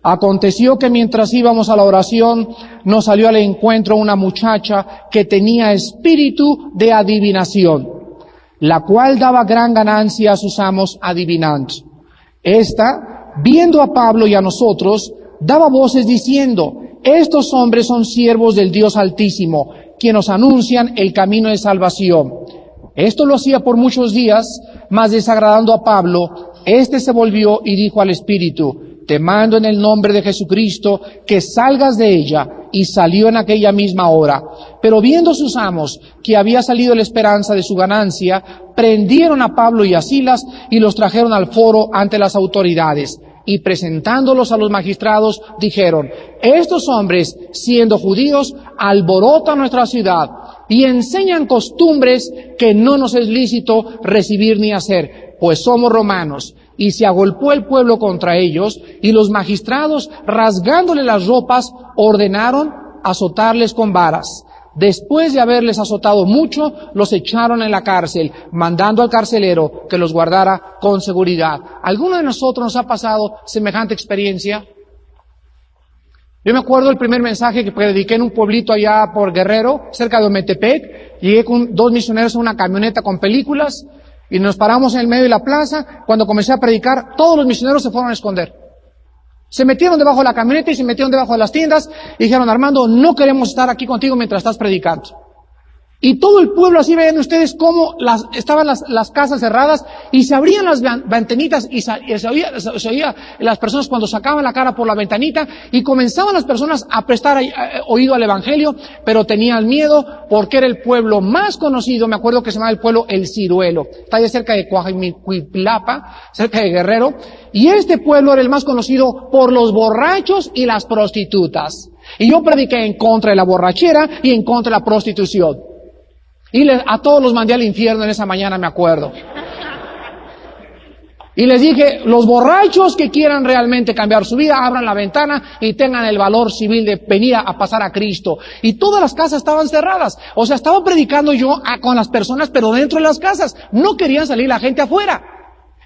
Aconteció que mientras íbamos a la oración, nos salió al encuentro una muchacha que tenía espíritu de adivinación, la cual daba gran ganancia a sus amos adivinando. Esta, viendo a Pablo y a nosotros, daba voces diciendo, estos hombres son siervos del Dios Altísimo, quienes nos anuncian el camino de salvación. Esto lo hacía por muchos días, mas desagradando a Pablo, éste se volvió y dijo al Espíritu, te mando en el nombre de Jesucristo que salgas de ella. y salió en aquella misma hora. Pero viendo sus amos que había salido la esperanza de su ganancia, prendieron a Pablo y a Silas y los trajeron al foro ante las autoridades. Y presentándolos a los magistrados, dijeron, estos hombres, siendo judíos, alborotan nuestra ciudad y enseñan costumbres que no nos es lícito recibir ni hacer, pues somos romanos. Y se agolpó el pueblo contra ellos, y los magistrados, rasgándole las ropas, ordenaron azotarles con varas. Después de haberles azotado mucho, los echaron en la cárcel, mandando al carcelero que los guardara con seguridad. ¿Alguno de nosotros nos ha pasado semejante experiencia? Yo me acuerdo el primer mensaje que prediqué en un pueblito allá por Guerrero, cerca de Ometepec. Llegué con dos misioneros en una camioneta con películas y nos paramos en el medio de la plaza. Cuando comencé a predicar, todos los misioneros se fueron a esconder. Se metieron debajo de la camioneta y se metieron debajo de las tiendas y dijeron, Armando, no queremos estar aquí contigo mientras estás predicando. Y todo el pueblo, así ven ustedes cómo las, estaban las, las, casas cerradas y se abrían las ventanitas y, se, oía, se, oía, las personas cuando sacaban la cara por la ventanita y comenzaban las personas a prestar eh, oído al Evangelio, pero tenían miedo porque era el pueblo más conocido, me acuerdo que se llamaba el pueblo El Ciruelo, está ahí cerca de Coajimacuiplapa, cerca de Guerrero, y este pueblo era el más conocido por los borrachos y las prostitutas. Y yo prediqué en contra de la borrachera y en contra de la prostitución. Y a todos los mandé al infierno en esa mañana, me acuerdo. Y les dije, los borrachos que quieran realmente cambiar su vida, abran la ventana y tengan el valor civil de venir a pasar a Cristo. Y todas las casas estaban cerradas. O sea, estaba predicando yo a, con las personas, pero dentro de las casas. No querían salir la gente afuera.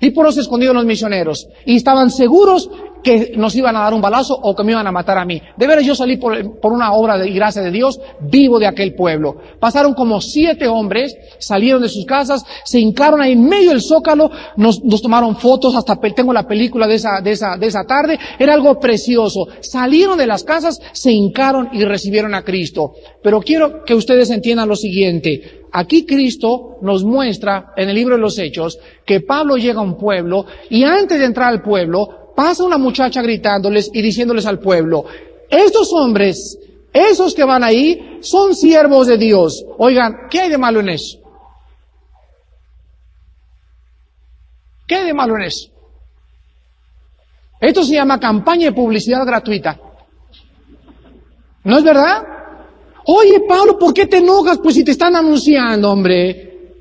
Y por eso escondieron los misioneros. Y estaban seguros que nos iban a dar un balazo o que me iban a matar a mí. De veras yo salí por, una obra de gracia de Dios vivo de aquel pueblo. Pasaron como siete hombres, salieron de sus casas, se hincaron ahí en medio del zócalo, nos, tomaron fotos, hasta tengo la película de esa, de, esa, de esa tarde, era algo precioso. Salieron de las casas, se hincaron y recibieron a Cristo. Pero quiero que ustedes entiendan lo siguiente. Aquí Cristo nos muestra en el libro de los Hechos que Pablo llega a un pueblo y antes de entrar al pueblo pasa una muchacha gritándoles y diciéndoles al pueblo, estos hombres, esos que van ahí, son siervos de Dios. Oigan, ¿qué hay de malo en eso? ¿Qué hay de malo en eso? Esto se llama campaña de publicidad gratuita. ¿No es verdad? Oye, Pablo, ¿por qué te enojas? Pues si te están anunciando, hombre.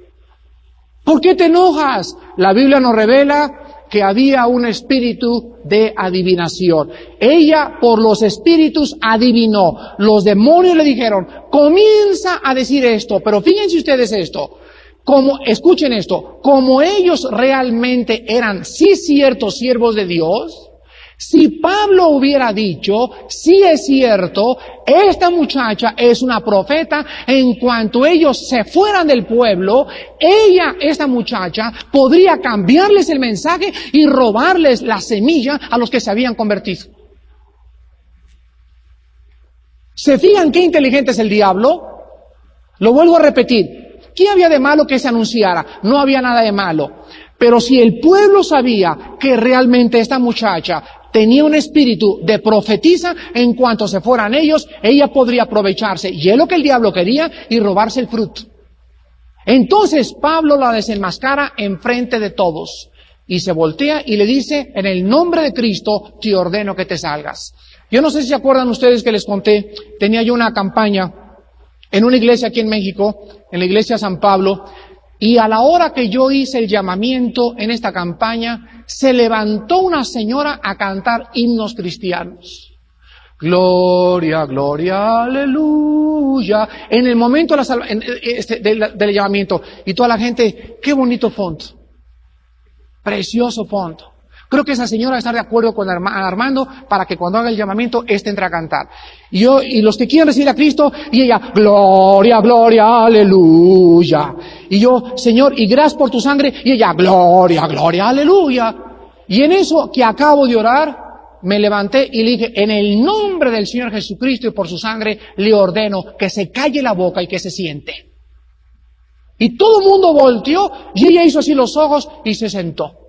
¿Por qué te enojas? La Biblia nos revela que había un espíritu de adivinación. Ella por los espíritus adivinó. Los demonios le dijeron, comienza a decir esto, pero fíjense ustedes esto. Como, escuchen esto, como ellos realmente eran sí ciertos siervos de Dios, si Pablo hubiera dicho, sí es cierto, esta muchacha es una profeta, en cuanto ellos se fueran del pueblo, ella, esta muchacha, podría cambiarles el mensaje y robarles la semilla a los que se habían convertido. ¿Se fijan qué inteligente es el diablo? Lo vuelvo a repetir. ¿Qué había de malo que se anunciara? No había nada de malo. Pero si el pueblo sabía que realmente esta muchacha tenía un espíritu de profetiza, en cuanto se fueran ellos, ella podría aprovecharse. Y es lo que el diablo quería y robarse el fruto. Entonces Pablo la desenmascara en frente de todos y se voltea y le dice, en el nombre de Cristo te ordeno que te salgas. Yo no sé si se acuerdan ustedes que les conté, tenía yo una campaña en una iglesia aquí en México, en la iglesia San Pablo, y a la hora que yo hice el llamamiento en esta campaña, se levantó una señora a cantar himnos cristianos. Gloria, gloria, aleluya. En el momento este, del llamamiento. Y toda la gente, qué bonito fondo. Precioso fondo. Creo que esa señora está de acuerdo con Armando para que cuando haga el llamamiento, éste entre a cantar. Y yo, y los que quieren recibir a Cristo, y ella, gloria, gloria, aleluya. Y yo, Señor, y gracias por tu sangre, y ella, gloria, gloria, aleluya. Y en eso que acabo de orar, me levanté y le dije, en el nombre del Señor Jesucristo y por su sangre, le ordeno que se calle la boca y que se siente. Y todo el mundo volteó y ella hizo así los ojos y se sentó.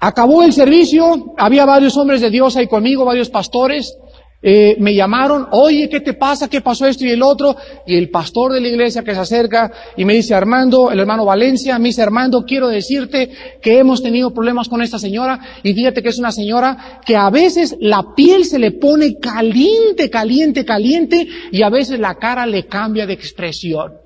Acabó el servicio, había varios hombres de Dios ahí conmigo, varios pastores, eh, me llamaron, oye, ¿qué te pasa? ¿Qué pasó esto y el otro? Y el pastor de la iglesia que se acerca y me dice, Armando, el hermano Valencia, me dice, Armando, quiero decirte que hemos tenido problemas con esta señora y fíjate que es una señora que a veces la piel se le pone caliente, caliente, caliente y a veces la cara le cambia de expresión.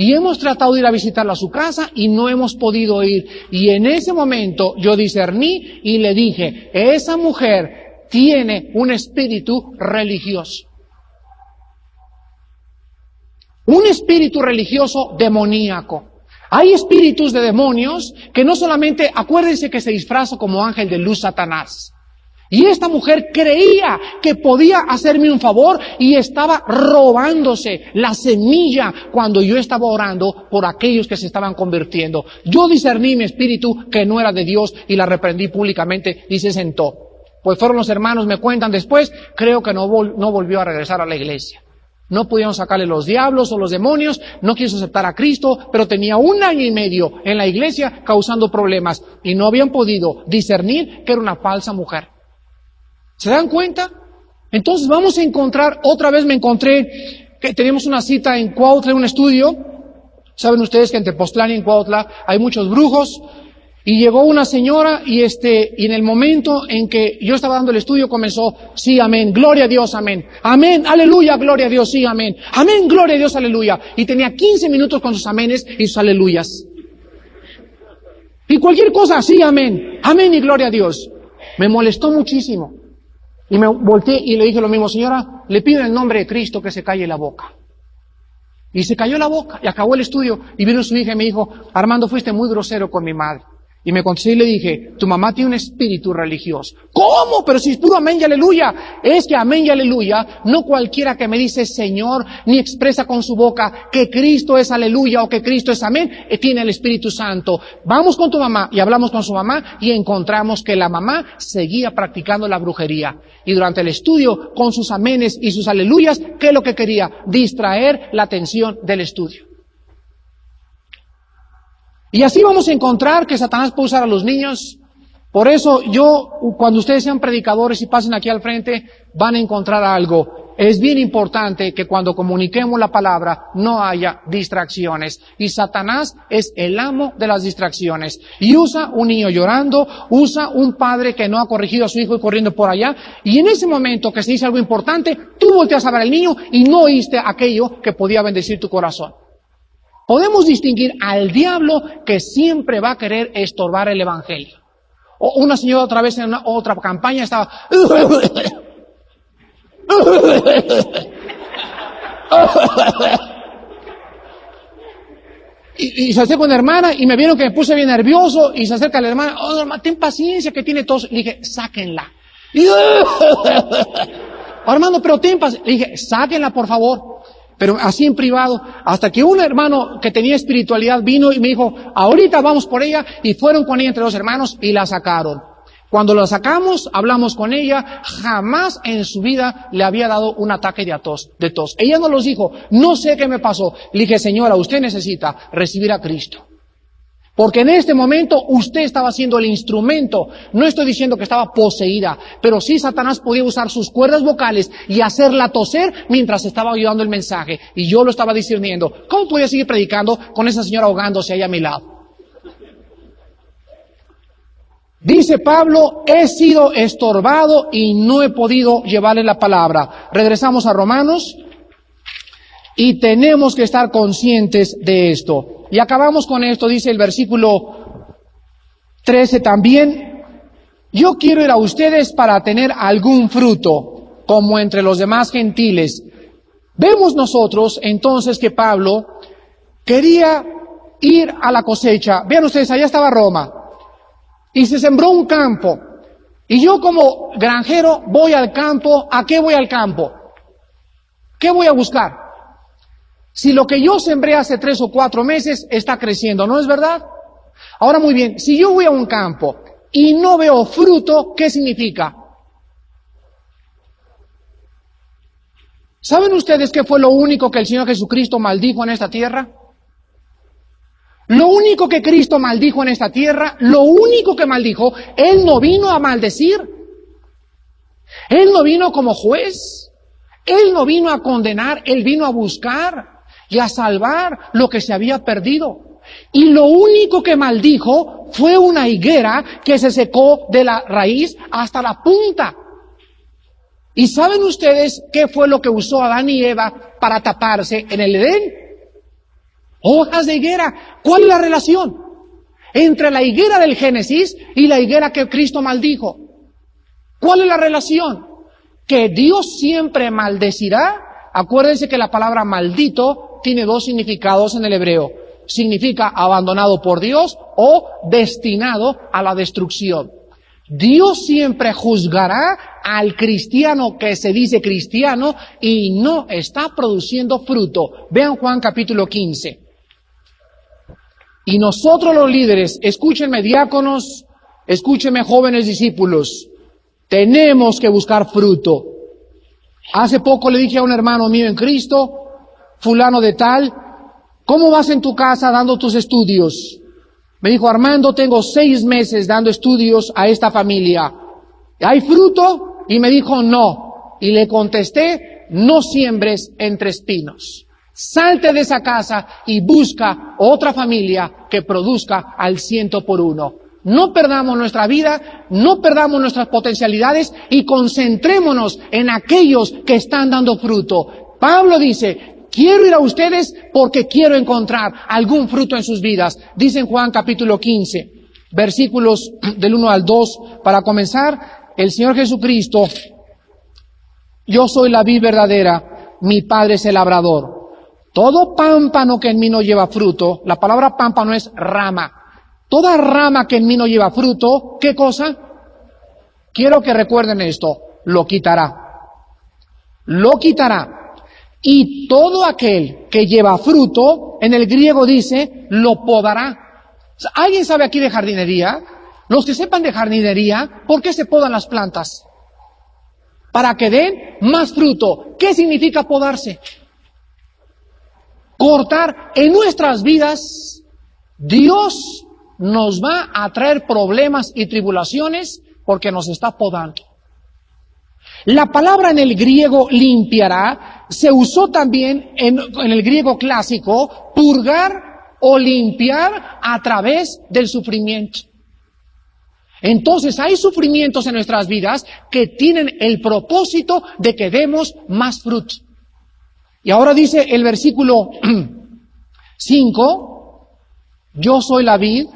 Y hemos tratado de ir a visitarla a su casa y no hemos podido ir. Y en ese momento yo discerní y le dije, esa mujer tiene un espíritu religioso. Un espíritu religioso demoníaco. Hay espíritus de demonios que no solamente, acuérdense que se disfraza como ángel de luz Satanás. Y esta mujer creía que podía hacerme un favor y estaba robándose la semilla cuando yo estaba orando por aquellos que se estaban convirtiendo. Yo discerní mi espíritu que no era de Dios y la reprendí públicamente y se sentó. Pues fueron los hermanos, me cuentan después, creo que no, volvió a regresar a la iglesia. No pudieron sacarle los diablos o los demonios, no quiso aceptar a Cristo, pero tenía un año y medio en la iglesia causando problemas y no habían podido discernir que era una falsa mujer. ¿Se dan cuenta? Entonces vamos a encontrar, otra vez me encontré que tenemos una cita en Cuautla, un estudio. Saben ustedes que en Tepoztlán y en Cuautla hay muchos brujos, y llegó una señora y este, y en el momento en que yo estaba dando el estudio comenzó, sí, amén, gloria a Dios, amén, amén, aleluya, gloria a Dios, sí, amén, amén, gloria a Dios, aleluya. Y tenía 15 minutos con sus amenes y sus aleluyas. Y cualquier cosa, sí, amén, amén y gloria a Dios. Me molestó muchísimo. Y me volteé y le dije lo mismo, señora, le pido en el nombre de Cristo que se calle la boca. Y se cayó la boca y acabó el estudio y vino su hija y me dijo, Armando, fuiste muy grosero con mi madre. Y me contesté y le dije, tu mamá tiene un espíritu religioso. ¿Cómo? Pero si es puro amén y aleluya. Es que amén y aleluya, no cualquiera que me dice Señor, ni expresa con su boca que Cristo es aleluya o que Cristo es amén, eh, tiene el Espíritu Santo. Vamos con tu mamá y hablamos con su mamá y encontramos que la mamá seguía practicando la brujería. Y durante el estudio, con sus amenes y sus aleluyas, ¿qué es lo que quería? Distraer la atención del estudio. Y así vamos a encontrar que Satanás puede usar a los niños. Por eso yo, cuando ustedes sean predicadores y pasen aquí al frente, van a encontrar algo. Es bien importante que cuando comuniquemos la palabra no haya distracciones. Y Satanás es el amo de las distracciones. Y usa un niño llorando, usa un padre que no ha corregido a su hijo y corriendo por allá. Y en ese momento que se dice algo importante, tú volteas a ver al niño y no oíste aquello que podía bendecir tu corazón. Podemos distinguir al diablo que siempre va a querer estorbar el Evangelio. O una señora otra vez en otra campaña estaba... Y, se acerca una hermana y me vieron que me puse bien nervioso y se acerca la hermana, oh, ten paciencia que tiene tos. Le dije, sáquenla. Y, hermano, pero ten paciencia. Le dije, sáquenla por favor pero así en privado, hasta que un hermano que tenía espiritualidad vino y me dijo, ahorita vamos por ella, y fueron con ella entre los hermanos y la sacaron. Cuando la sacamos, hablamos con ella, jamás en su vida le había dado un ataque de tos, de tos. Ella nos los dijo, no sé qué me pasó. Le dije, señora, usted necesita recibir a Cristo. Porque en este momento usted estaba siendo el instrumento. No estoy diciendo que estaba poseída, pero sí Satanás podía usar sus cuerdas vocales y hacerla toser mientras estaba ayudando el mensaje. Y yo lo estaba discerniendo. ¿Cómo podía seguir predicando con esa señora ahogándose ahí a mi lado? Dice Pablo, he sido estorbado y no he podido llevarle la palabra. Regresamos a Romanos y tenemos que estar conscientes de esto. Y acabamos con esto, dice el versículo 13 también. Yo quiero ir a ustedes para tener algún fruto, como entre los demás gentiles. Vemos nosotros entonces que Pablo quería ir a la cosecha. Vean ustedes, allá estaba Roma. Y se sembró un campo. Y yo como granjero voy al campo. ¿A qué voy al campo? ¿Qué voy a buscar? Si lo que yo sembré hace tres o cuatro meses está creciendo, ¿no es verdad? Ahora muy bien, si yo voy a un campo y no veo fruto, ¿qué significa? ¿Saben ustedes qué fue lo único que el Señor Jesucristo maldijo en esta tierra? Lo único que Cristo maldijo en esta tierra, lo único que maldijo, Él no vino a maldecir. Él no vino como juez. Él no vino a condenar, Él vino a buscar y a salvar lo que se había perdido. Y lo único que maldijo fue una higuera que se secó de la raíz hasta la punta. ¿Y saben ustedes qué fue lo que usó Adán y Eva para taparse en el Edén? Hojas de higuera. ¿Cuál es la relación entre la higuera del Génesis y la higuera que Cristo maldijo? ¿Cuál es la relación? Que Dios siempre maldecirá. Acuérdense que la palabra maldito tiene dos significados en el hebreo significa abandonado por Dios o destinado a la destrucción. Dios siempre juzgará al cristiano que se dice cristiano y no está produciendo fruto. Vean Juan capítulo 15. Y nosotros los líderes, escúchenme diáconos, escúchenme jóvenes discípulos, tenemos que buscar fruto. Hace poco le dije a un hermano mío en Cristo, fulano de tal, ¿Cómo vas en tu casa dando tus estudios? Me dijo, Armando, tengo seis meses dando estudios a esta familia. ¿Hay fruto? Y me dijo, no. Y le contesté, no siembres entre espinos. Salte de esa casa y busca otra familia que produzca al ciento por uno. No perdamos nuestra vida, no perdamos nuestras potencialidades y concentrémonos en aquellos que están dando fruto. Pablo dice, Quiero ir a ustedes porque quiero encontrar algún fruto en sus vidas. Dice en Juan capítulo 15, versículos del 1 al 2. Para comenzar, el Señor Jesucristo, yo soy la vid verdadera, mi Padre es el labrador. Todo pámpano que en mí no lleva fruto, la palabra pámpano es rama. Toda rama que en mí no lleva fruto, ¿qué cosa? Quiero que recuerden esto, lo quitará. Lo quitará y todo aquel que lleva fruto, en el griego dice, lo podará. ¿Alguien sabe aquí de jardinería? Los que sepan de jardinería, ¿por qué se podan las plantas? Para que den más fruto. ¿Qué significa podarse? Cortar en nuestras vidas, Dios nos va a traer problemas y tribulaciones porque nos está podando. La palabra en el griego limpiará se usó también en, el griego clásico purgar o limpiar a través del sufrimiento. Entonces hay sufrimientos en nuestras vidas que tienen el propósito de que demos más fruto. Y ahora dice el versículo 5, yo soy la vid,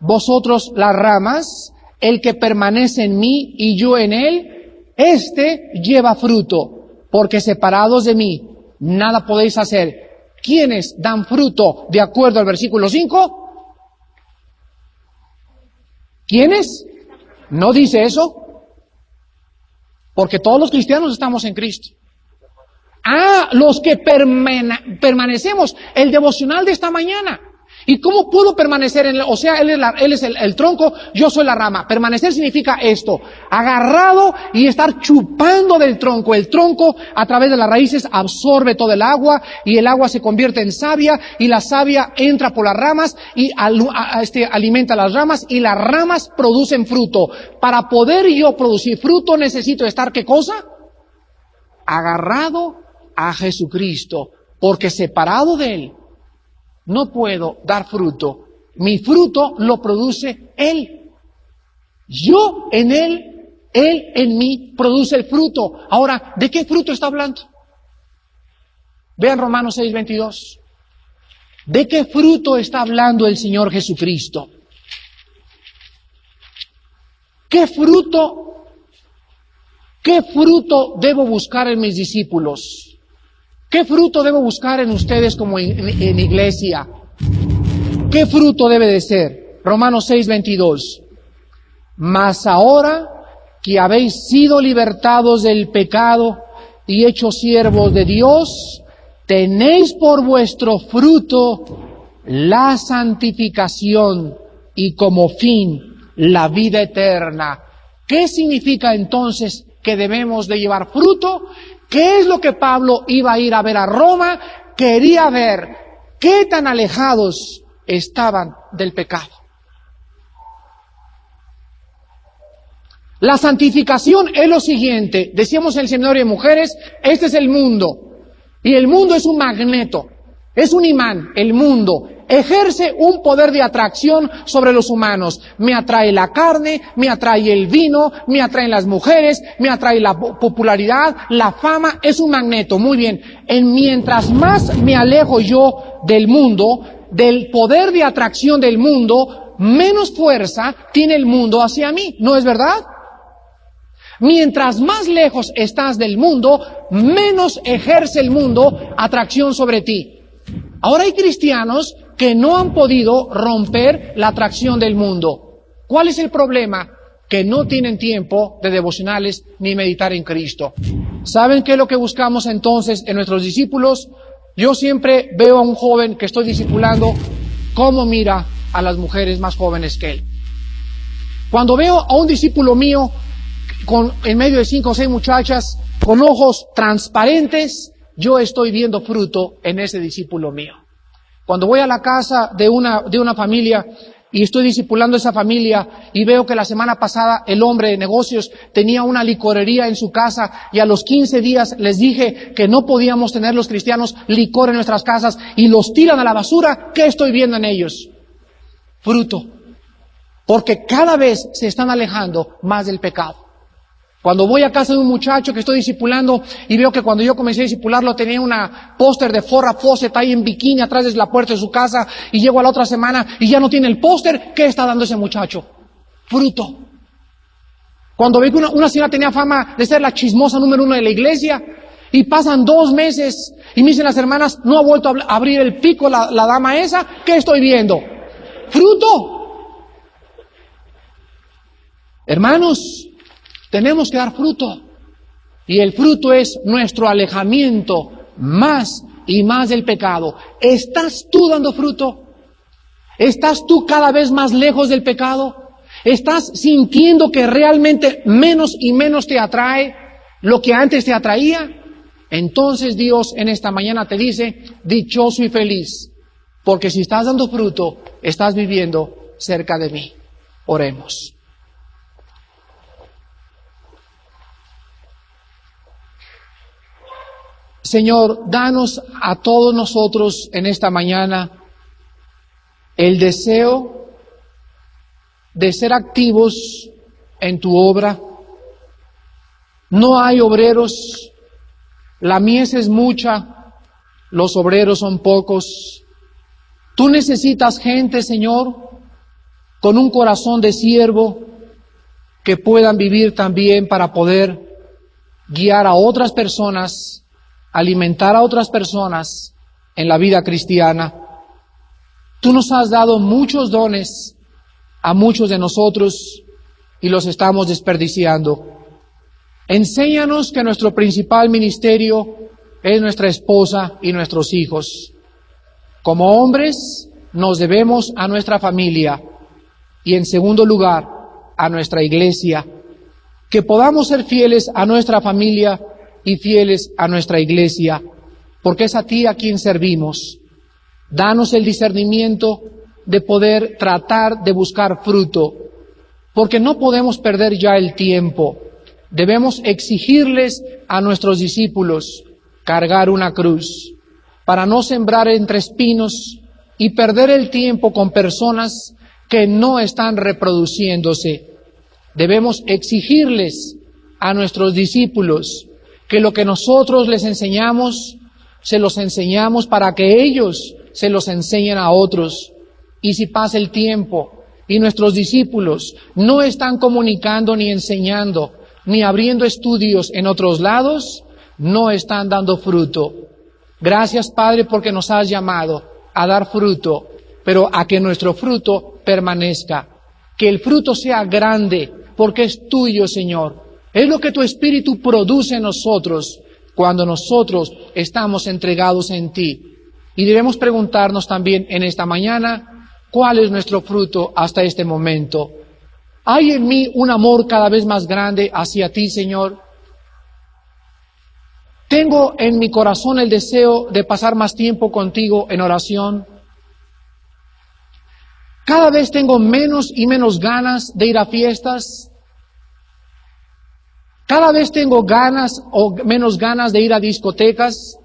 vosotros las ramas, el que permanece en mí y yo en él, este lleva fruto, porque separados de mí nada podéis hacer. ¿Quiénes dan fruto de acuerdo al versículo 5? ¿Quiénes? ¿No dice eso? Porque todos los cristianos estamos en Cristo. Ah, los que permanecemos. El devocional de esta mañana. ¿Y cómo puedo permanecer en él? O sea, él es, el, tronco, yo soy la rama. Permanecer significa esto, agarrado y estar chupando del tronco. El tronco a través de las raíces absorbe todo el agua y el agua se convierte en savia y la savia entra por las ramas y este, alimenta las ramas y las ramas producen fruto. Para poder yo producir fruto necesito estar qué cosa? Agarrado a Jesucristo, porque separado de Él no puedo dar fruto. Mi fruto lo produce Él. Yo en Él, Él en mí produce el fruto. Ahora, ¿de qué fruto está hablando? Vean Romanos 6, 22. ¿De qué fruto está hablando el Señor Jesucristo? ¿Qué fruto, qué fruto debo buscar en mis discípulos? ¿Qué fruto debo buscar en ustedes como en, iglesia? ¿Qué fruto debe de ser? Romanos 6, 22. Mas ahora que habéis sido libertados del pecado y hechos siervos de Dios, tenéis por vuestro fruto la santificación y como fin la vida eterna. ¿Qué significa entonces que debemos de llevar fruto? ¿Qué es lo que Pablo iba a ir a ver a Roma? Quería ver qué tan alejados estaban del pecado. La santificación es lo siguiente. Decíamos el seminario de mujeres, este es el mundo. Y el mundo es un magneto, es un imán, el mundo. Ejerce un poder de atracción sobre los humanos. Me atrae la carne, me atrae el vino, me atraen las mujeres, me atrae la popularidad, la fama, es un magneto. Muy bien. En mientras más me alejo yo del mundo, del poder de atracción del mundo, menos fuerza tiene el mundo hacia mí. ¿No es verdad? Mientras más lejos estás del mundo, menos ejerce el mundo atracción sobre ti. Ahora hay cristianos que no han podido romper la atracción del mundo. ¿Cuál es el problema? Que no tienen tiempo de devocionales ni meditar en Cristo. ¿Saben qué es lo que buscamos entonces en nuestros discípulos? Yo siempre veo a un joven que estoy discipulando cómo mira a las mujeres más jóvenes que él. Cuando veo a un discípulo mío con, en medio de cinco o seis muchachas con ojos transparentes, yo estoy viendo fruto en ese discípulo mío. Cuando voy a la casa de una, de una familia y estoy discipulando esa familia y veo que la semana pasada el hombre de negocios tenía una licorería en su casa y a los 15 días les dije que no podíamos tener los cristianos licor en nuestras casas y los tiran a la basura, ¿qué estoy viendo en ellos? Fruto. Porque cada vez se están alejando más del pecado. Cuando voy a casa de un muchacho que estoy discipulando y veo que cuando yo comencé a discipularlo tenía una póster de Forra Fawcett ahí en bikini atrás de la puerta de su casa y llego a la otra semana y ya no tiene el póster, ¿qué está dando ese muchacho? Fruto. Cuando veo que una, señora tenía fama de ser la chismosa número uno de la iglesia y pasan dos meses y me dicen las hermanas, no ha vuelto a abrir el pico la, la dama esa, ¿qué estoy viendo? Fruto. Hermanos, tenemos que dar fruto. Y el fruto es nuestro alejamiento más y más del pecado. ¿Estás tú dando fruto? ¿Estás tú cada vez más lejos del pecado? ¿Estás sintiendo que realmente menos y menos te atrae lo que antes te atraía? Entonces Dios en esta mañana te dice, dichoso y feliz, porque si estás dando fruto, estás viviendo cerca de mí. Oremos. Señor, danos a todos nosotros en esta mañana el deseo de ser activos en tu obra. No hay obreros, la mies es mucha, los obreros son pocos. Tú necesitas gente, Señor, con un corazón de siervo que puedan vivir también para poder guiar a otras personas alimentar a otras personas en la vida cristiana. Tú nos has dado muchos dones a muchos de nosotros y los estamos desperdiciando. Enséñanos que nuestro principal ministerio es nuestra esposa y nuestros hijos. Como hombres nos debemos a nuestra familia y en segundo lugar a nuestra iglesia. Que podamos ser fieles a nuestra familia y fieles a nuestra iglesia, porque es a ti a quien servimos. Danos el discernimiento de poder tratar de buscar fruto, porque no podemos perder ya el tiempo. Debemos exigirles a nuestros discípulos cargar una cruz para no sembrar entre espinos y perder el tiempo con personas que no están reproduciéndose. Debemos exigirles a nuestros discípulos que lo que nosotros les enseñamos, se los enseñamos para que ellos se los enseñen a otros. Y si pasa el tiempo y nuestros discípulos no están comunicando ni enseñando, ni abriendo estudios en otros lados, no están dando fruto. Gracias Padre porque nos has llamado a dar fruto, pero a que nuestro fruto permanezca, que el fruto sea grande, porque es tuyo, Señor, es lo que tu Espíritu produce en nosotros cuando nosotros estamos entregados en ti. Y debemos preguntarnos también en esta mañana, ¿cuál es nuestro fruto hasta este momento? ¿Hay en mí un amor cada vez más grande hacia ti, Señor? ¿Tengo en mi corazón el deseo de pasar más tiempo contigo en oración? Cada vez tengo menos y menos ganas de ir a fiestas. Cada vez tengo ganas o menos ganas de ir a discotecas.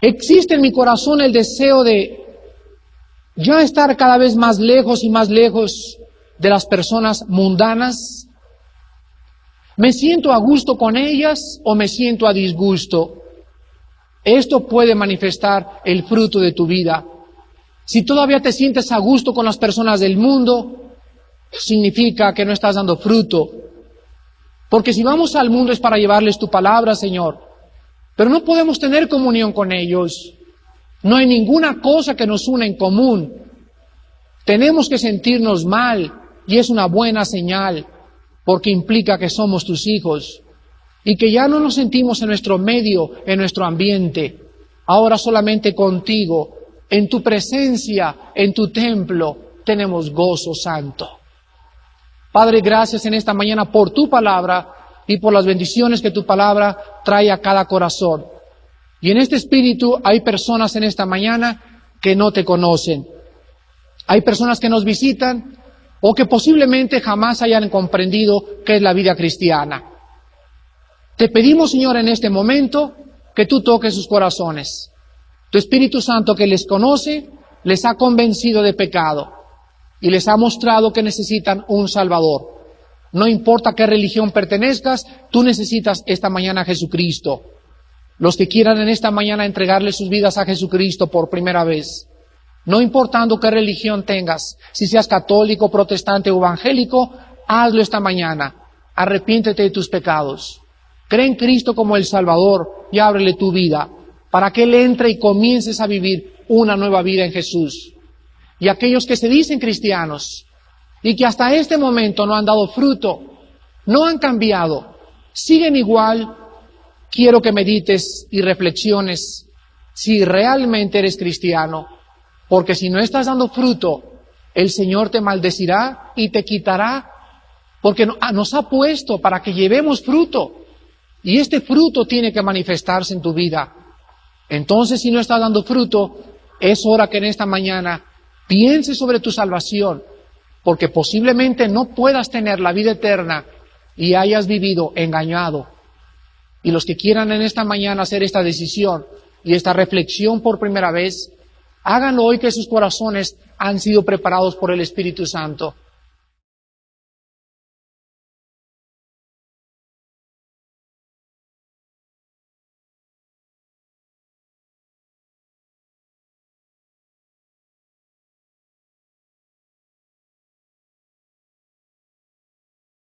Existe en mi corazón el deseo de ya estar cada vez más lejos y más lejos de las personas mundanas. ¿Me siento a gusto con ellas o me siento a disgusto? Esto puede manifestar el fruto de tu vida. Si todavía te sientes a gusto con las personas del mundo, significa que no estás dando fruto. Porque si vamos al mundo es para llevarles tu palabra, Señor. Pero no podemos tener comunión con ellos. No hay ninguna cosa que nos una en común. Tenemos que sentirnos mal y es una buena señal porque implica que somos tus hijos y que ya no nos sentimos en nuestro medio, en nuestro ambiente, ahora solamente contigo, en tu presencia, en tu templo, tenemos gozo santo. Padre, gracias en esta mañana por tu palabra y por las bendiciones que tu palabra trae a cada corazón. Y en este espíritu hay personas en esta mañana que no te conocen. Hay personas que nos visitan o que posiblemente jamás hayan comprendido qué es la vida cristiana. Te pedimos, Señor, en este momento que tú toques sus corazones. Tu Espíritu Santo que les conoce, les ha convencido de pecado y les ha mostrado que necesitan un Salvador. No importa qué religión pertenezcas, tú necesitas esta mañana a Jesucristo. Los que quieran en esta mañana entregarle sus vidas a Jesucristo por primera vez, no importando qué religión tengas, si seas católico, protestante o evangélico, hazlo esta mañana. Arrepiéntete de tus pecados. Cree en Cristo como el Salvador y ábrele tu vida para que Él entre y comiences a vivir una nueva vida en Jesús. Y aquellos que se dicen cristianos y que hasta este momento no han dado fruto, no han cambiado, siguen igual, quiero que medites y reflexiones si realmente eres cristiano porque si no estás dando fruto, el Señor te maldecirá y te quitará, porque ah, nos ha puesto para que llevemos fruto. Y este fruto tiene que manifestarse en tu vida. Entonces, si no estás dando fruto, es hora que en esta mañana pienses sobre tu salvación, porque posiblemente no puedas tener la vida eterna y hayas vivido engañado. Y los que quieran en esta mañana hacer esta decisión y esta reflexión por primera vez, Háganlo hoy que sus corazones han sido preparados por el Espíritu Santo.